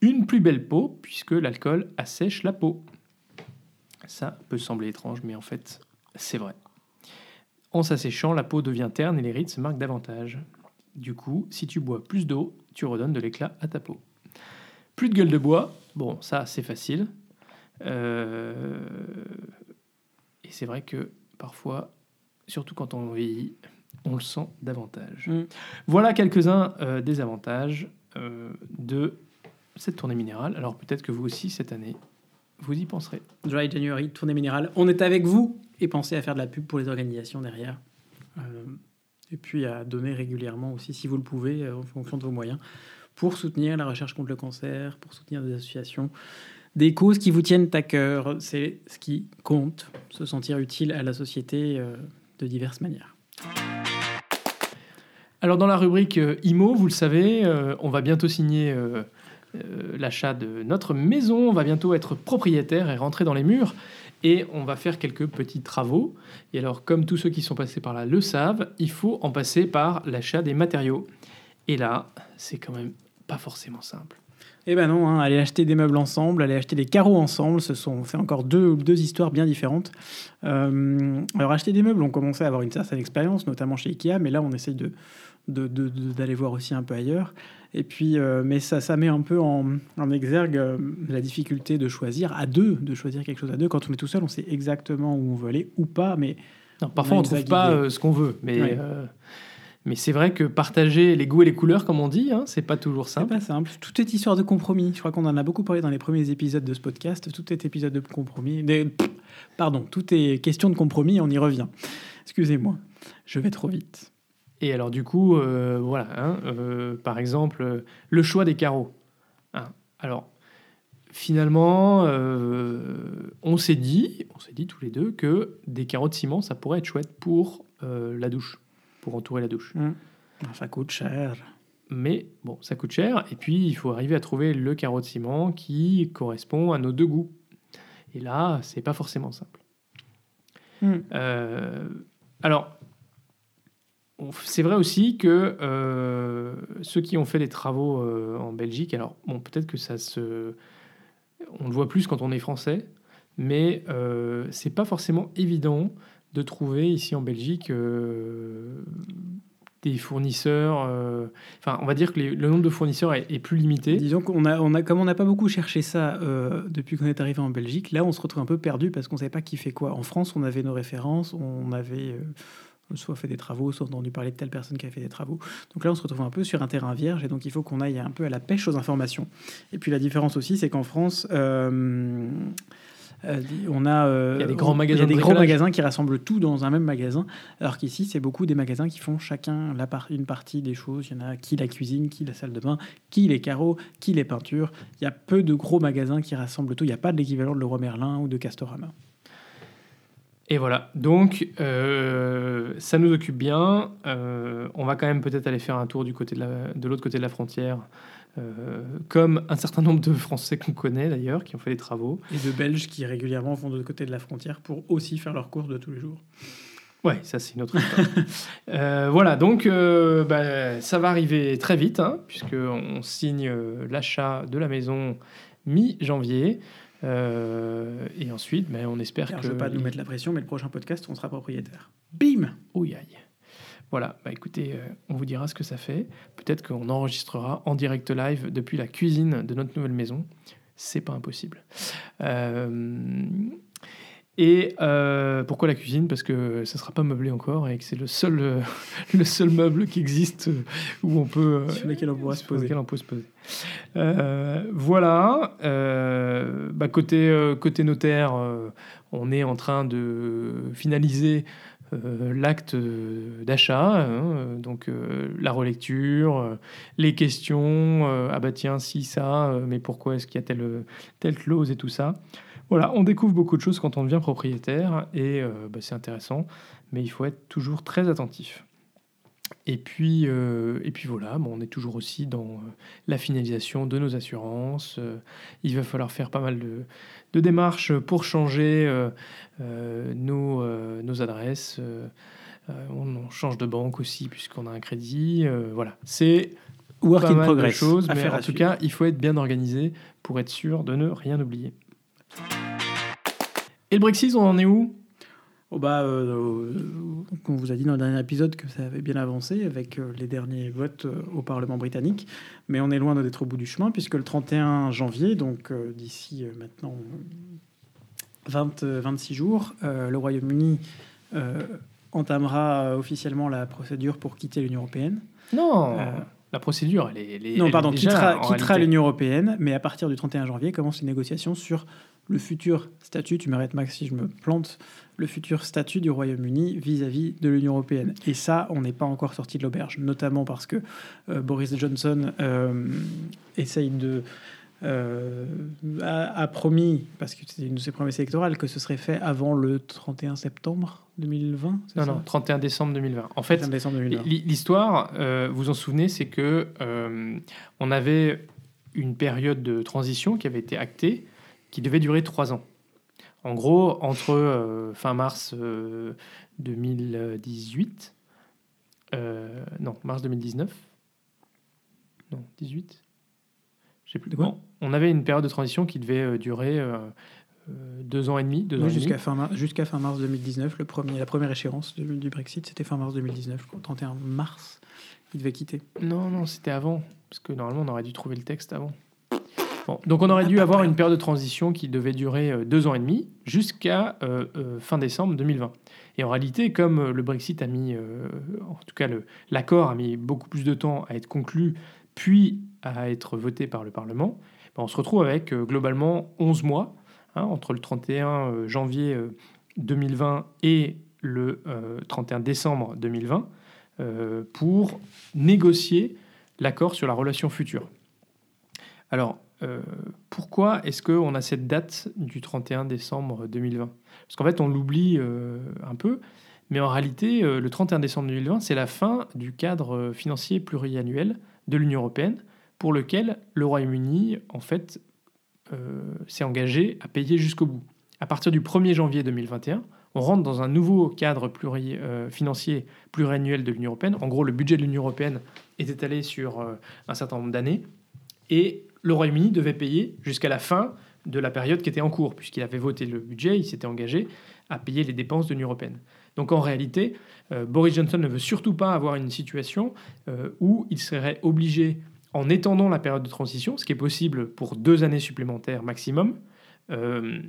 Une plus belle peau, puisque l'alcool assèche la peau. Ça peut sembler étrange, mais en fait, c'est vrai. En s'asséchant, la peau devient terne et les rides se marquent davantage. Du coup, si tu bois plus d'eau, tu redonnes de l'éclat à ta peau. Plus de gueule de bois. Bon, ça, c'est facile. Euh, et c'est vrai que parfois, surtout quand on vieillit, on le sent davantage. Mm. Voilà quelques-uns euh, des avantages euh, de cette tournée minérale. Alors peut-être que vous aussi, cette année, vous y penserez. Dry January, tournée minérale. On est avec vous et pensez à faire de la pub pour les organisations derrière. Euh, et puis à donner régulièrement aussi, si vous le pouvez, euh, en fonction de vos moyens, pour soutenir la recherche contre le cancer, pour soutenir des associations, des causes qui vous tiennent à cœur. C'est ce qui compte, se sentir utile à la société euh, de diverses manières. Alors dans la rubrique euh, IMO, vous le savez, on va bientôt signer l'achat de notre maison, on va bientôt être propriétaire et rentrer dans les murs, et on va faire quelques petits travaux. Et alors comme tous ceux qui sont passés par là le savent, il faut en passer par l'achat des matériaux. Et là, c'est quand même pas forcément simple. Eh ben non, hein, aller acheter des meubles ensemble, aller acheter des carreaux ensemble, ce sont c'est encore deux, deux histoires bien différentes. Euh, alors acheter des meubles, on commençait à avoir une certaine expérience, notamment chez Ikea, mais là on essaye de d'aller voir aussi un peu ailleurs. Et puis, euh, mais ça, ça met un peu en, en exergue euh, la difficulté de choisir à deux, de choisir quelque chose à deux. Quand on est tout seul, on sait exactement où on veut aller ou pas, mais Non, parfois, on une trouve pas euh, ce qu'on veut, mais, Ouais. euh, mais c'est vrai que partager les goûts et les couleurs, comme on dit, hein, c'est pas toujours c'est simple. pas simple. Tout est histoire de compromis. Je crois qu'on en a beaucoup parlé dans les premiers épisodes de ce podcast. Tout est épisode de compromis. Des- Pardon, tout est question de compromis. On y revient. Excusez-moi, je vais trop vite. Et alors du coup, euh, voilà, hein, euh, par exemple, euh, le choix des carreaux. Hein. Alors, finalement, euh, on s'est dit, on s'est dit tous les deux que des carreaux de ciment, ça pourrait être chouette pour la douche, pour entourer la douche. Ça coûte cher. Mais bon, ça coûte cher, et puis il faut arriver à trouver le carreau de ciment qui correspond à nos deux goûts. Et là, c'est pas forcément simple. Euh, alors, c'est vrai aussi que euh, ceux qui ont fait des travaux euh, en Belgique, alors bon, peut-être que ça se, on le voit plus quand on est français, mais euh, c'est pas forcément évident de trouver ici en Belgique euh, des fournisseurs. Enfin, on va dire que le nombre de fournisseurs est, plus limité. Disons qu'on a, comme on n'a pas beaucoup cherché ça depuis qu'on est arrivé en Belgique, là on se retrouve un peu perdu parce qu'on ne savait pas qui fait quoi. En France, on avait nos références, on avait soit fait des travaux, soit entendu parler de telle personne qui avait fait des travaux. Donc là, on se retrouve un peu sur un terrain vierge et donc il faut qu'on aille un peu à la pêche aux informations. Et puis la différence aussi, c'est qu'en France, euh, euh, on a, euh, Il y a des grands magasins a de des grands magasins qui rassemblent tout dans un même magasin, alors qu'ici, c'est beaucoup des magasins qui font chacun la par- une partie des choses. Il y en a qui la cuisine, qui la salle de bain, qui les carreaux, qui les peintures. Il y a peu de gros magasins qui rassemblent tout. Il n'y a pas de l'équivalent de Leroy Merlin ou de Castorama. Et voilà, donc euh, ça nous occupe bien. Euh, on va quand même peut-être aller faire un tour du côté de, la- de l'autre côté de la frontière, euh, comme un certain nombre de Français qu'on connaît d'ailleurs, qui ont fait des travaux. Et de Belges qui régulièrement vont de l'autre côté de la frontière pour aussi faire leurs courses de tous les jours. Ouais, ça c'est une autre histoire. Euh, voilà, donc euh, bah, ça va arriver très vite, hein, puisqu'on signe euh, l'achat de la maison mi-janvier. Euh, et ensuite, ben, on espère Car que... je ne veux pas nous mettre la pression, mais le prochain podcast, on sera propriétaire. Bim Ouh, aïe. Voilà, bah écoutez, euh, on vous dira ce que ça fait. Peut-être qu'on enregistrera en direct live depuis la cuisine de notre nouvelle maison. C'est pas impossible. Euh, et euh, pourquoi la cuisine? Parce que ça sera pas meublé encore et que c'est le seul, euh, le seul meuble qui existe euh, où on peut, euh, Sur lequel on pourra se poser. lequel on peut se poser. Voilà. Bah, côté, côté notaire, on est en train de finaliser euh, l'acte d'achat, hein, donc euh, la relecture, euh, les questions, ah bah tiens, si ça, mais pourquoi est-ce qu'il y a telle, telle clause et tout ça? Voilà, on découvre beaucoup de choses quand on devient propriétaire et euh, bah, c'est intéressant, mais il faut être toujours très attentif. Et puis, euh, et puis voilà, bon, on est toujours aussi dans euh, la finalisation de nos assurances. Il va falloir faire pas mal de, de démarches pour changer euh, nos, nos adresses. On, on change de banque aussi puisqu'on a un crédit. Voilà, c'est Work pas in mal de choses, mais en tout suivre. cas, il faut être bien organisé pour être sûr de ne rien oublier. Et le Brexit, on en est où? Oh bah, euh, on vous a dit dans le dernier épisode que ça avait bien avancé avec euh, les derniers votes euh, au Parlement britannique, mais on est loin d'être au bout du chemin puisque le 31 janvier, donc euh, d'ici euh, maintenant 20, euh, 26 jours, euh, le Royaume-Uni euh, entamera euh, officiellement la procédure pour quitter l'Union européenne. Non, Euh, la procédure, elle est. elle est- non, elle est pardon, déjà là, quittera, l'Union européenne, mais à partir du 31 janvier commencent les négociations sur le futur statut, tu m'arrêtes Max si je me plante, le futur statut du Royaume-Uni vis-à-vis de l'Union européenne. Et ça, on n'est pas encore sorti de l'auberge, notamment parce que euh, Boris Johnson euh, essaye de... euh, a, a promis, parce que c'était une de ses promesses électorales, que ce serait fait avant le 31 septembre 2020. c'est Non, non, 31 décembre 2020. En fait, 31 décembre 2020. L- L'histoire, euh, vous en souvenez, c'est que euh, on avait une période de transition qui avait été actée, qui devait durer trois ans. En gros, entre euh, fin mars euh, 2018, euh, non, mars 2019, non, 18, je sais plus. De quoi Bon, on avait une période de transition qui devait euh, durer euh, euh, deux ans et demi, deux ans Oui, jusqu'à fin, mar- fin mars 2019, le premier, la première échéance du, du Brexit, c'était fin mars 2019. je crois. 31 mars, il devait quitter. Non, non, c'était avant. Parce que normalement, on aurait dû trouver le texte avant. Bon, donc on aurait Ah, dû pas avoir une période de transition qui devait durer deux ans et demi jusqu'à euh, euh, fin décembre 2020. Et en réalité, comme le Brexit a mis, euh, en tout cas le- l'accord a mis beaucoup plus de temps à être conclu, puis à être voté par le Parlement, ben, on se retrouve avec euh, globalement 11 mois hein, entre le 31 euh, janvier euh, 2020 et le euh, 31 décembre 2020 euh, pour négocier l'accord sur la relation future. Alors, euh, pourquoi est-ce qu'on a cette date du 31 décembre 2020 Parce qu'en fait, on l'oublie euh, un peu, mais en réalité, euh, le 31 décembre 2020, c'est la fin du cadre euh, financier pluriannuel de l'Union européenne, pour lequel le Royaume-Uni, en fait, euh, s'est engagé à payer jusqu'au bout. À partir du 1er janvier 2021, on rentre dans un nouveau cadre euh, financier pluriannuel de l'Union européenne. En gros, le budget de l'Union européenne est étalé sur euh, un certain nombre d'années et le Royaume-Uni devait payer jusqu'à la fin de la période qui était en cours, puisqu'il avait voté le budget, il s'était engagé à payer les dépenses de l'Union européenne. Donc en réalité, Boris Johnson ne veut surtout pas avoir une situation où il serait obligé, en étendant la période de transition, ce qui est possible pour deux années supplémentaires maximum, euh,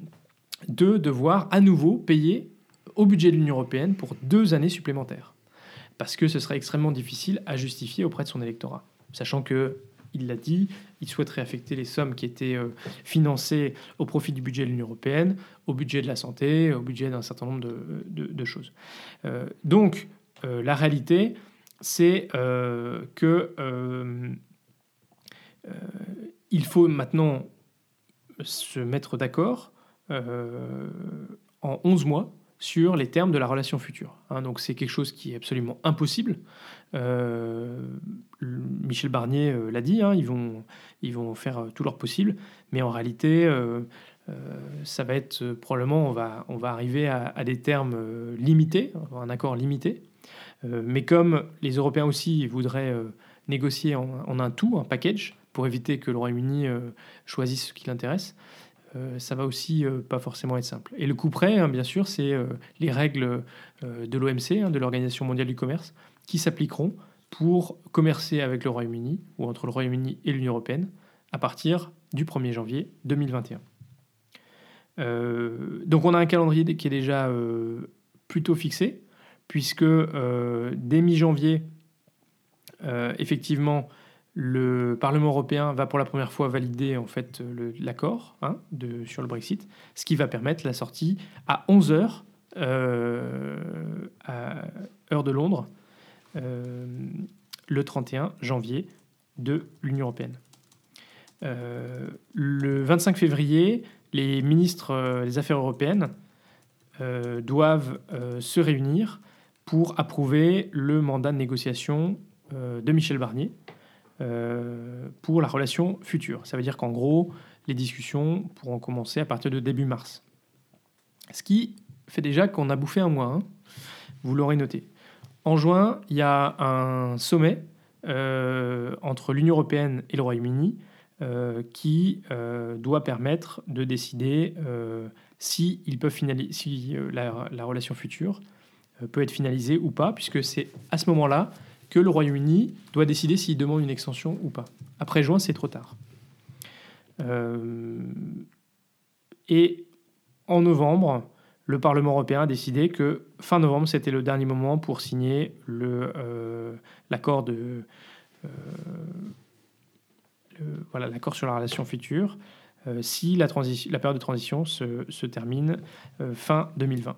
de devoir à nouveau payer au budget de l'Union européenne pour deux années supplémentaires. Parce que ce serait extrêmement difficile à justifier auprès de son électorat. Sachant que, il l'a dit, il souhaiterait affecter les sommes qui étaient euh, financées au profit du budget de l'Union européenne, au budget de la santé, au budget d'un certain nombre de, choses. Euh, donc, la réalité, c'est que il faut maintenant se mettre d'accord euh, en 11 mois sur les termes de la relation future. hein. donc c'est quelque chose qui est absolument impossible. Euh, Michel Barnier euh, l'a dit, hein, ils, vont, ils vont faire euh, tout leur possible, mais en réalité, euh, euh, ça va être euh, probablement, on va, on va arriver à, des termes euh, limités, un accord limité. Euh, mais comme les Européens aussi voudraient euh, négocier en un tout, un package, pour éviter que le Royaume-Uni euh, choisisse ce qui l'intéresse, euh, ça va aussi euh, pas forcément être simple. Et le coup près, hein, bien sûr, c'est euh, les règles de l'OMC, hein, de l'Organisation mondiale du commerce, qui s'appliqueront pour commercer avec le Royaume-Uni ou entre le Royaume-Uni et l'Union européenne à partir du 1er janvier 2021. Euh, donc on a un calendrier qui est déjà plutôt fixé, puisque dès mi-janvier, effectivement, le Parlement européen va pour la première fois valider en fait le- l'accord hein, sur le Brexit, ce qui va permettre la sortie à 11 heures euh, à heure de Londres euh, le 31 janvier de l'Union européenne. Euh, le 25 février, les ministres euh, des Affaires européennes euh, doivent euh, se réunir pour approuver le mandat de négociation euh, de Michel Barnier euh, pour la relation future. Ça veut dire qu'en gros, les discussions pourront commencer à partir de début mars. Ce qui fait déjà qu'on a bouffé un mois, hein. vous l'aurez noté. En juin, il y a un sommet euh, entre l'Union européenne et le Royaume-Uni qui doit permettre de décider si, ils peuvent finaliser, si la, relation future peut être finalisée ou pas, puisque c'est à ce moment-là que le Royaume-Uni doit décider s'il demande une extension ou pas. Après juin, c'est trop tard. et en novembre, le Parlement européen a décidé que fin novembre, c'était le dernier moment pour signer euh, euh, l'accord sur la relation future euh, si la, période de transition se termine fin 2020.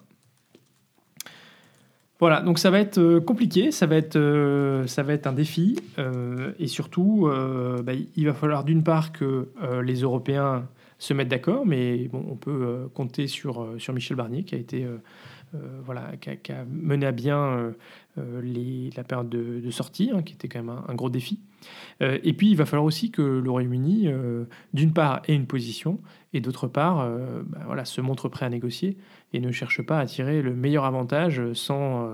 Voilà, donc ça va être compliqué, ça va être, ça va être un défi, et surtout, bah, il va falloir d'une part que les Européens se mettre d'accord, mais bon, on peut euh, compter sur, euh, Michel Barnier qui a été euh, voilà, qui a, mené à bien les, la période de, sortie, hein, qui était quand même un, gros défi. et puis, il va falloir aussi que le Royaume-Uni, d'une part, ait une position, et d'autre part, bah, voilà, se montre prêt à négocier et ne cherche pas à tirer le meilleur avantage sans,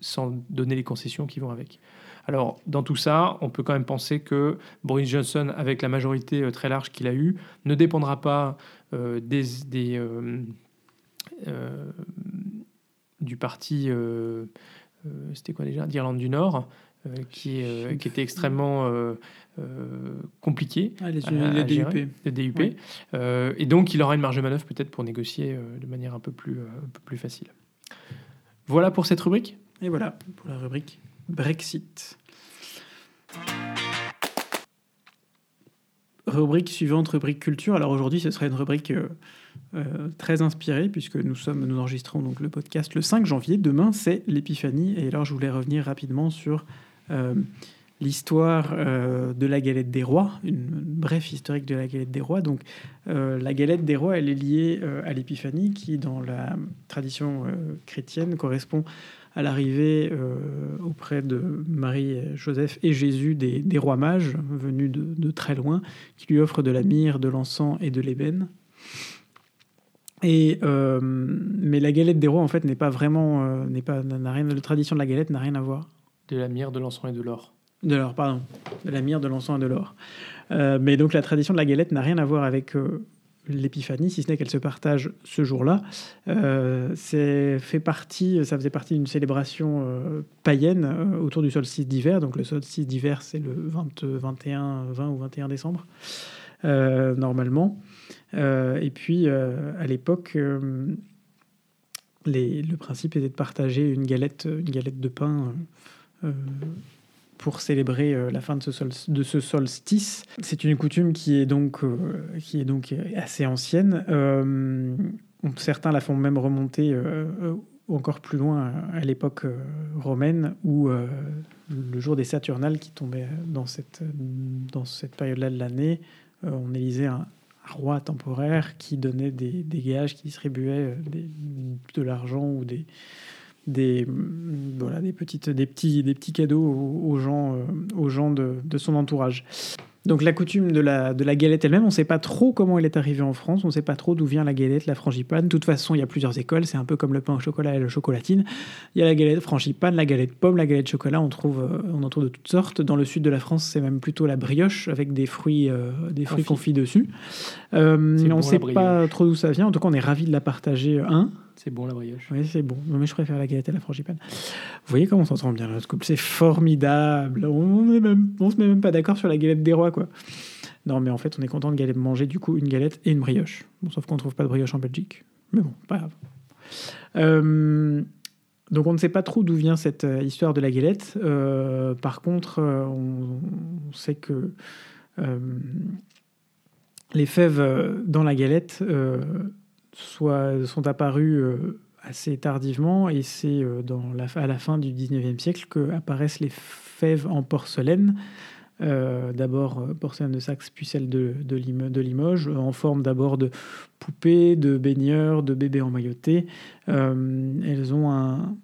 sans donner les concessions qui vont avec. Alors, dans tout ça, on peut quand même penser que Boris Johnson, avec la majorité euh, très large qu'il a eue, ne dépendra pas euh, des, euh, du parti, c'était quoi déjà, d'Irlande du Nord, qui, qui, était extrêmement compliqué ah, les, à, DUP. DUP. et donc, il aura une marge de manœuvre peut-être pour négocier de manière un peu, plus, un peu plus facile. Voilà pour cette rubrique. Et voilà pour la rubrique Brexit. Rubrique suivante, rubrique culture. Alors aujourd'hui, ce serait une rubrique euh, euh, très inspirée puisque nous sommes, nous enregistrons donc le podcast le 5 janvier. Demain, c'est l'épiphanie. Et alors, je voulais revenir rapidement sur euh, l'histoire de la galette des rois, une, bref historique de la galette des rois. Donc, la galette des rois, elle est liée à l'épiphanie qui, dans la tradition chrétienne, correspond à l'arrivée euh, auprès de Marie, Joseph et Jésus des, rois mages venus de, très loin, qui lui offrent de la myrrhe, de l'encens et de l'ébène. Et euh, mais la galette des rois en fait n'est pas vraiment euh, n'est pas n'a rien la tradition de la galette n'a rien à voir. De la myrrhe, de l'encens et de l'or. De l'or, pardon. De la myrrhe, de l'encens et de l'or. mais donc la tradition de la galette n'a rien à voir avec l'épiphanie, si ce n'est qu'elle se partage ce jour-là. Euh, c'est fait partie, ça faisait partie d'une célébration euh, païenne euh, autour du solstice d'hiver. Donc le solstice d'hiver, c'est le 20, 21, 20 ou 21 décembre, normalement. Et puis, à l'époque, le principe était de partager une galette, une galette de pain pour célébrer euh, la fin de ce, solstice. C'est une coutume qui est donc, euh, qui est donc assez ancienne. Euh, certains la font même remonter encore plus loin à l'époque romaine où le jour des Saturnales qui tombait dans cette, dans cette période-là de l'année, on élisait un, roi temporaire qui donnait des, des gages, qui distribuait de l'argent ou des, des, voilà, des, petites, des, petits, des petits cadeaux aux, gens, euh, de, son entourage. Donc la coutume de la, de la galette elle-même, on ne sait pas trop comment elle est arrivée en France, on ne sait pas trop d'où vient la galette, la frangipane. De toute façon, il y a plusieurs écoles, c'est un peu comme le pain au chocolat et la chocolatine. Il y a la galette frangipane, la galette pomme, la galette chocolat, on, trouve, euh, on en trouve de toutes sortes. Dans le sud de la France, c'est même plutôt la brioche avec des fruits, euh, des fruits confits dessus. Euh, on ne sait pas trop d'où ça vient, en tout cas on est ravis de la partager. Un, c'est bon la brioche. Oui, c'est bon. Mais je préfère la galette à la frangipane. Vous voyez comment on s'entend bien notre couple C'est formidable. On ne se met même pas d'accord sur la galette des rois, quoi. Non, mais en fait, on est content de manger du coup une galette et une brioche. Sauf qu'on trouve pas de brioche en Belgique. Mais bon, pas grave. Euh, donc on ne sait pas trop d'où vient cette euh, histoire de la galette. Euh, par contre, on, sait que les fèves dans la galette soit, sont apparus euh, assez tardivement et c'est euh, à la fin du 19e siècle qu'apparaissent les fèves en porcelaine. Euh, d'abord porcelaine de Saxe, puis celle de, Limoges, en forme d'abord de poupées, de baigneurs, de bébés emmaillotés. elles ont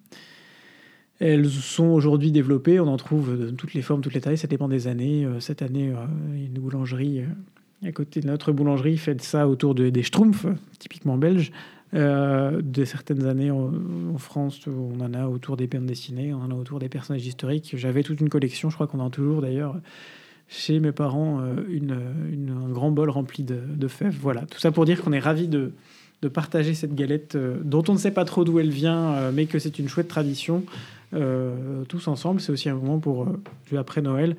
elles sont aujourd'hui développées, on en trouve de toutes les formes, toutes les tailles, ça dépend des années. Cette année, une boulangerie à côté de notre boulangerie, fait ça autour de, des schtroumpfs, typiquement belges. Euh, de certaines années en, France, on en a autour des bandes dessinées, on en a autour des personnages historiques. J'avais toute une collection, je crois qu'on en a toujours d'ailleurs, chez mes parents une, un grand bol rempli de, de, fèves. Voilà, tout ça pour dire qu'on est ravis de, partager cette galette dont on ne sait pas trop d'où elle vient, mais que c'est une chouette tradition. tous ensemble, c'est aussi un moment pour, après Noël,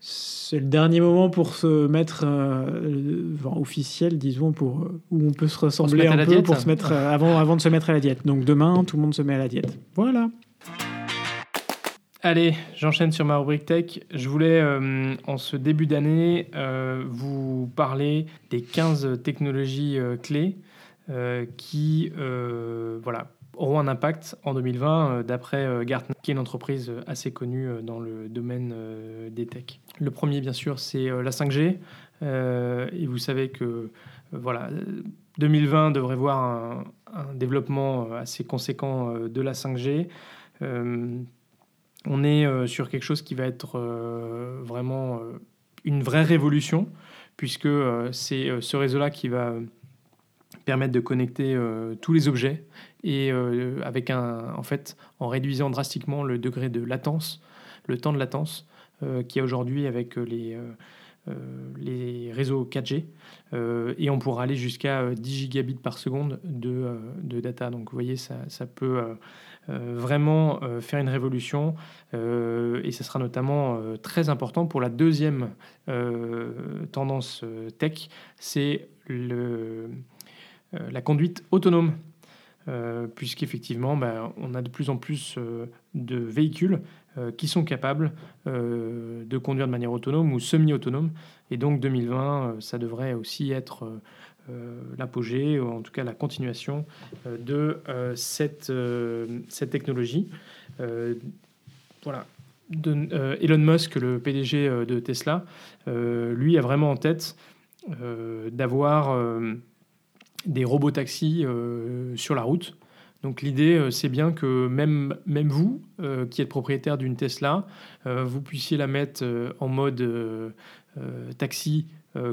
c'est le dernier moment pour se mettre euh, officiel, disons, pour euh, où on peut se ressembler un peu pour se mettre euh, avant, avant de se mettre à la diète. Donc demain, tout le monde se met à la diète. Voilà. Allez, j'enchaîne sur ma rubrique tech. Je voulais, en ce début d'année, vous parler des 15 technologies clés qui, voilà, auront un impact en 2020 euh, d'après euh, Gartner, qui est une entreprise euh, assez connue dans le domaine des tech. Le premier, bien sûr, c'est la 5G. et vous savez que voilà, 2020 devrait voir un, un, développement assez conséquent de la 5G. on est sur quelque chose qui va être vraiment une vraie révolution, puisque c'est ce réseau-là qui va permettre de connecter tous les objets et euh, avec un, en fait, en réduisant drastiquement le degré de latence, le temps de latence euh, qu'il y a aujourd'hui avec les, euh, les réseaux 4G. et on pourra aller jusqu'à 10 gigabits par seconde de, de data. Donc vous voyez, ça, ça peut vraiment faire une révolution et ce sera notamment très important pour la deuxième tendance tech, c'est le, la conduite autonome. Euh, puisqu'effectivement, ben, on a de plus en plus euh, de véhicules euh, qui sont capables de conduire de manière autonome ou semi-autonome. Et donc 2020, ça devrait aussi être l'apogée, ou en tout cas la continuation de cette, cette technologie. voilà. Elon Musk, le PDG de Tesla, lui a vraiment en tête d'avoir des robots taxis euh, sur la route. Donc l'idée, euh, c'est bien que même, vous, euh, qui êtes propriétaire d'une Tesla, vous puissiez la mettre en mode taxi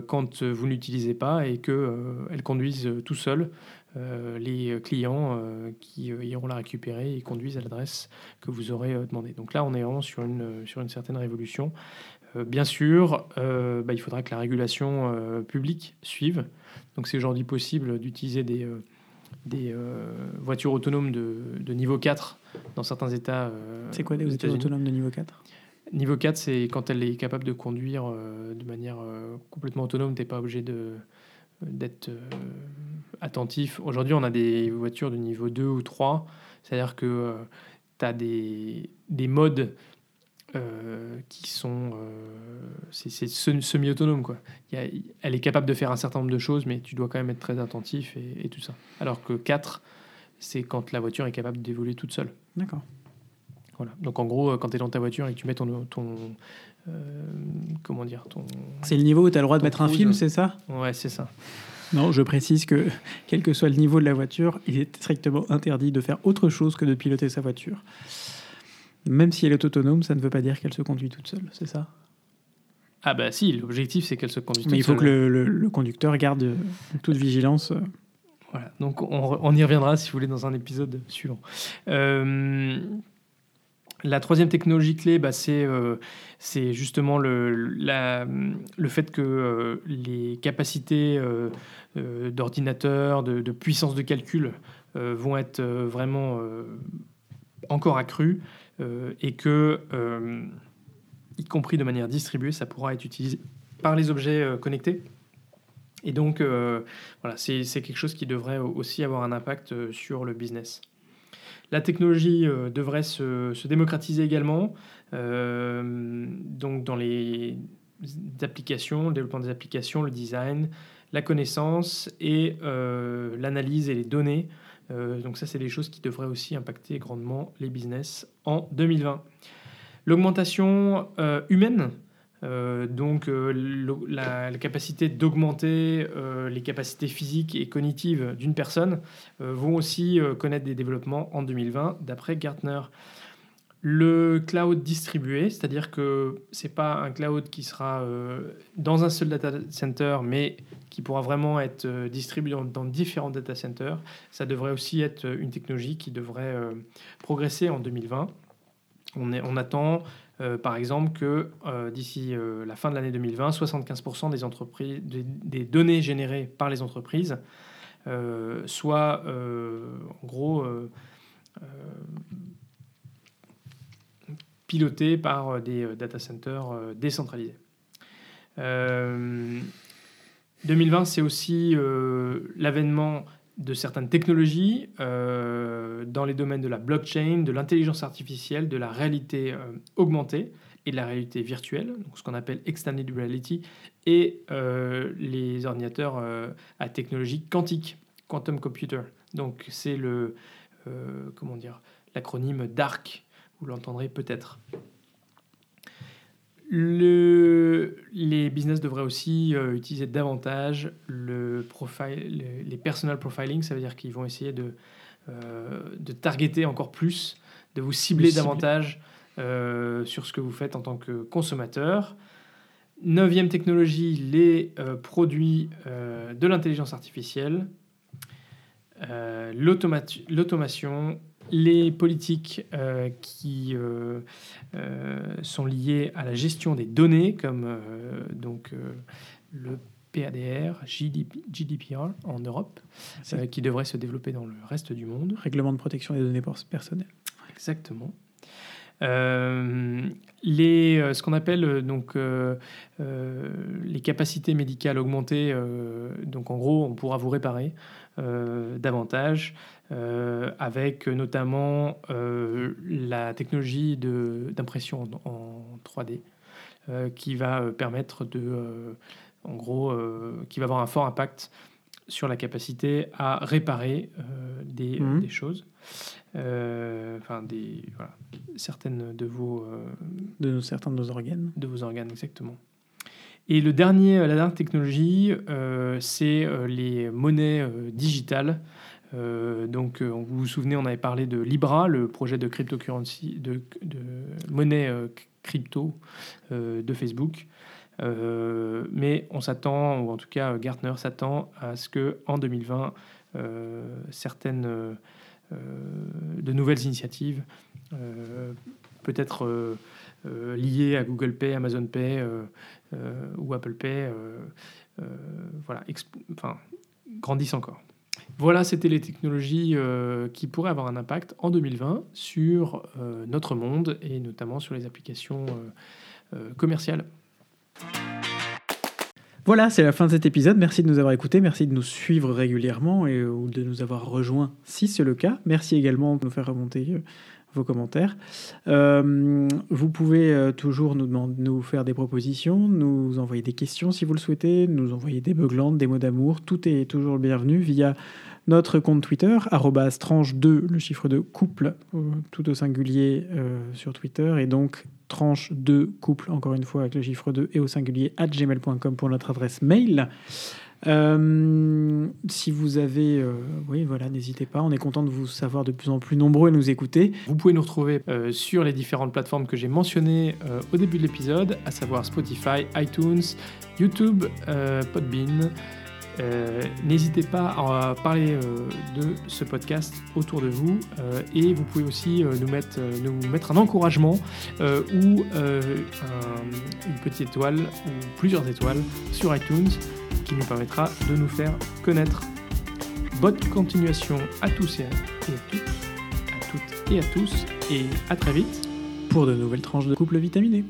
quand vous n'utilisez pas et qu'elle conduise tout seul les clients qui iront la récupérer et conduisent à l'adresse que vous aurez demandé. Donc là, on est vraiment sur une, une certaine révolution. bien sûr, bah, il faudra que la régulation publique suive. Donc c'est aujourd'hui possible d'utiliser des, euh, des euh, voitures autonomes de, de, niveau 4 dans certains États. Euh, c'est quoi des voitures autonomes de niveau 4 Niveau 4, c'est quand elle est capable de conduire de manière complètement autonome, tu n'es pas obligé d'être attentif. Aujourd'hui, on a des voitures de niveau 2 ou 3, c'est-à-dire que tu as des, des modes euh, qui sont. Euh, c'est semi-autonome, quoi. elle est capable de faire un certain nombre de choses, mais tu dois quand même être très attentif et, tout ça. Alors que 4, c'est quand la voiture est capable d'évoluer toute seule. D'accord. Voilà. Donc en gros, quand tu es dans ta voiture et que tu mets ton. ton euh, comment dire ton, C'est le niveau où tu as le droit de mettre un film, c'est ça? Ouais, c'est ça. Non, je précise que quel que soit le niveau de la voiture, il est strictement interdit de faire autre chose que de piloter sa voiture. Même si elle est autonome, ça ne veut pas dire qu'elle se conduit toute seule, c'est ça? Ah bah si, l'objectif c'est qu'elle se conduise toute seule. Mais il faut que le, conducteur garde toute vigilance. Voilà, donc on, y reviendra si vous voulez dans un épisode suivant. Euh, la troisième technologie clé, bah, c'est euh, justement le, la, le fait que euh, les capacités d'ordinateur, de, de, puissance de calcul vont être vraiment encore accrues. Euh, et que, euh, y compris de manière distribuée, ça pourra être utilisé par les objets euh, connectés. Et donc, voilà, c'est quelque chose qui devrait aussi avoir un impact sur le business. La technologie devrait se, se, démocratiser également, donc dans les applications, le développement des applications, le design, la connaissance et l'analyse et les données donc ça, c'est des choses qui devraient aussi impacter grandement les business en 2020. L'augmentation euh, humaine, euh, donc la, capacité d'augmenter les capacités physiques et cognitives d'une personne, vont aussi connaître des développements en 2020, d'après Gartner. Le cloud distribué, c'est-à-dire que ce n'est pas un cloud qui sera euh, dans un seul data center, mais qui pourra vraiment être euh, distribué dans, différents data centers. Ça devrait aussi être une technologie qui devrait euh, progresser en 2020. On, est, on attend par exemple que d'ici la fin de l'année 2020, 75% des, entreprises, des, données générées par les entreprises soient en gros pilotées par des data centers décentralisés. 2020, c'est aussi l'avènement de certaines technologies euh, dans les domaines de la blockchain, de l'intelligence artificielle, de la réalité euh, augmentée et de la réalité virtuelle, donc ce qu'on appelle extended reality, et euh, les ordinateurs à technologie quantique, quantum computer. Donc c'est le comment dire l'acronyme DARC, vous l'entendrez peut-être. Le, les business devraient aussi euh, utiliser davantage le profile, les, personal profiling, ça veut dire qu'ils vont essayer de, euh, de targeter encore plus, de vous cibler davantage euh, sur ce que vous faites en tant que consommateur. Neuvième technologie, les produits de l'intelligence artificielle, l'automation les politiques euh, qui euh, euh, sont liées à la gestion des données, comme donc le PADR, GDPR en Europe, qui devrait se développer dans le reste du monde. Règlement de protection des données personnelles. Exactement. les, ce qu'on appelle donc les capacités médicales augmentées, donc en gros, on pourra vous réparer davantage. Euh, avec notamment euh, la technologie d'impression en, 3D euh, qui va permettre de, en gros, qui va avoir un fort impact sur la capacité à réparer des, mhm. des, choses. enfin, des, voilà, certaines de vos... de certains de nos organes. De vos organes, exactement. Et le dernier, la dernière technologie, c'est les monnaies digitales euh, donc, euh, vous vous souvenez, on avait parlé de Libra, le projet de cryptocurrency, de, de monnaie euh, crypto de Facebook. mais on s'attend, ou en tout cas Gartner s'attend à ce que en 2020, certaines de nouvelles initiatives, peut-être liées à Google Pay, Amazon Pay ou Apple Pay, voilà, enfin, grandissent encore. Voilà, c'était les technologies euh, qui pourraient avoir un impact en 2020 sur euh, notre monde et notamment sur les applications euh, commerciales. Voilà, c'est la fin de cet épisode. Merci de nous avoir écoutés, merci de nous suivre régulièrement et ou de nous avoir rejoints si c'est le cas. Merci également de nous faire remonter vos commentaires. Euh, vous pouvez euh, toujours nous, demander, nous faire des propositions, nous envoyer des questions si vous le souhaitez, nous envoyer des beuglantes, des mots d'amour. Tout est toujours le bienvenu via notre compte Twitter, tranche2, le chiffre de couple, euh, tout au singulier sur Twitter, et donc tranche 2 couple, encore une fois avec le chiffre 2 et au singulier, at gmail.com pour notre adresse mail. Euh, si vous avez, euh, oui, voilà, n'hésitez pas. On est content de vous savoir de plus en plus nombreux à nous écouter. Vous pouvez nous retrouver euh, sur les différentes plateformes que j'ai mentionnées au début de l'épisode, à savoir Spotify, iTunes, YouTube, Podbean. N'hésitez pas à parler de ce podcast autour de vous et vous pouvez aussi nous mettre un encouragement ou une petite étoile ou plusieurs étoiles sur iTunes qui nous permettra de nous faire connaître. Bonne continuation à tous et à, toutes, à toutes et à tous, et à très vite pour de nouvelles tranches de couple vitaminé.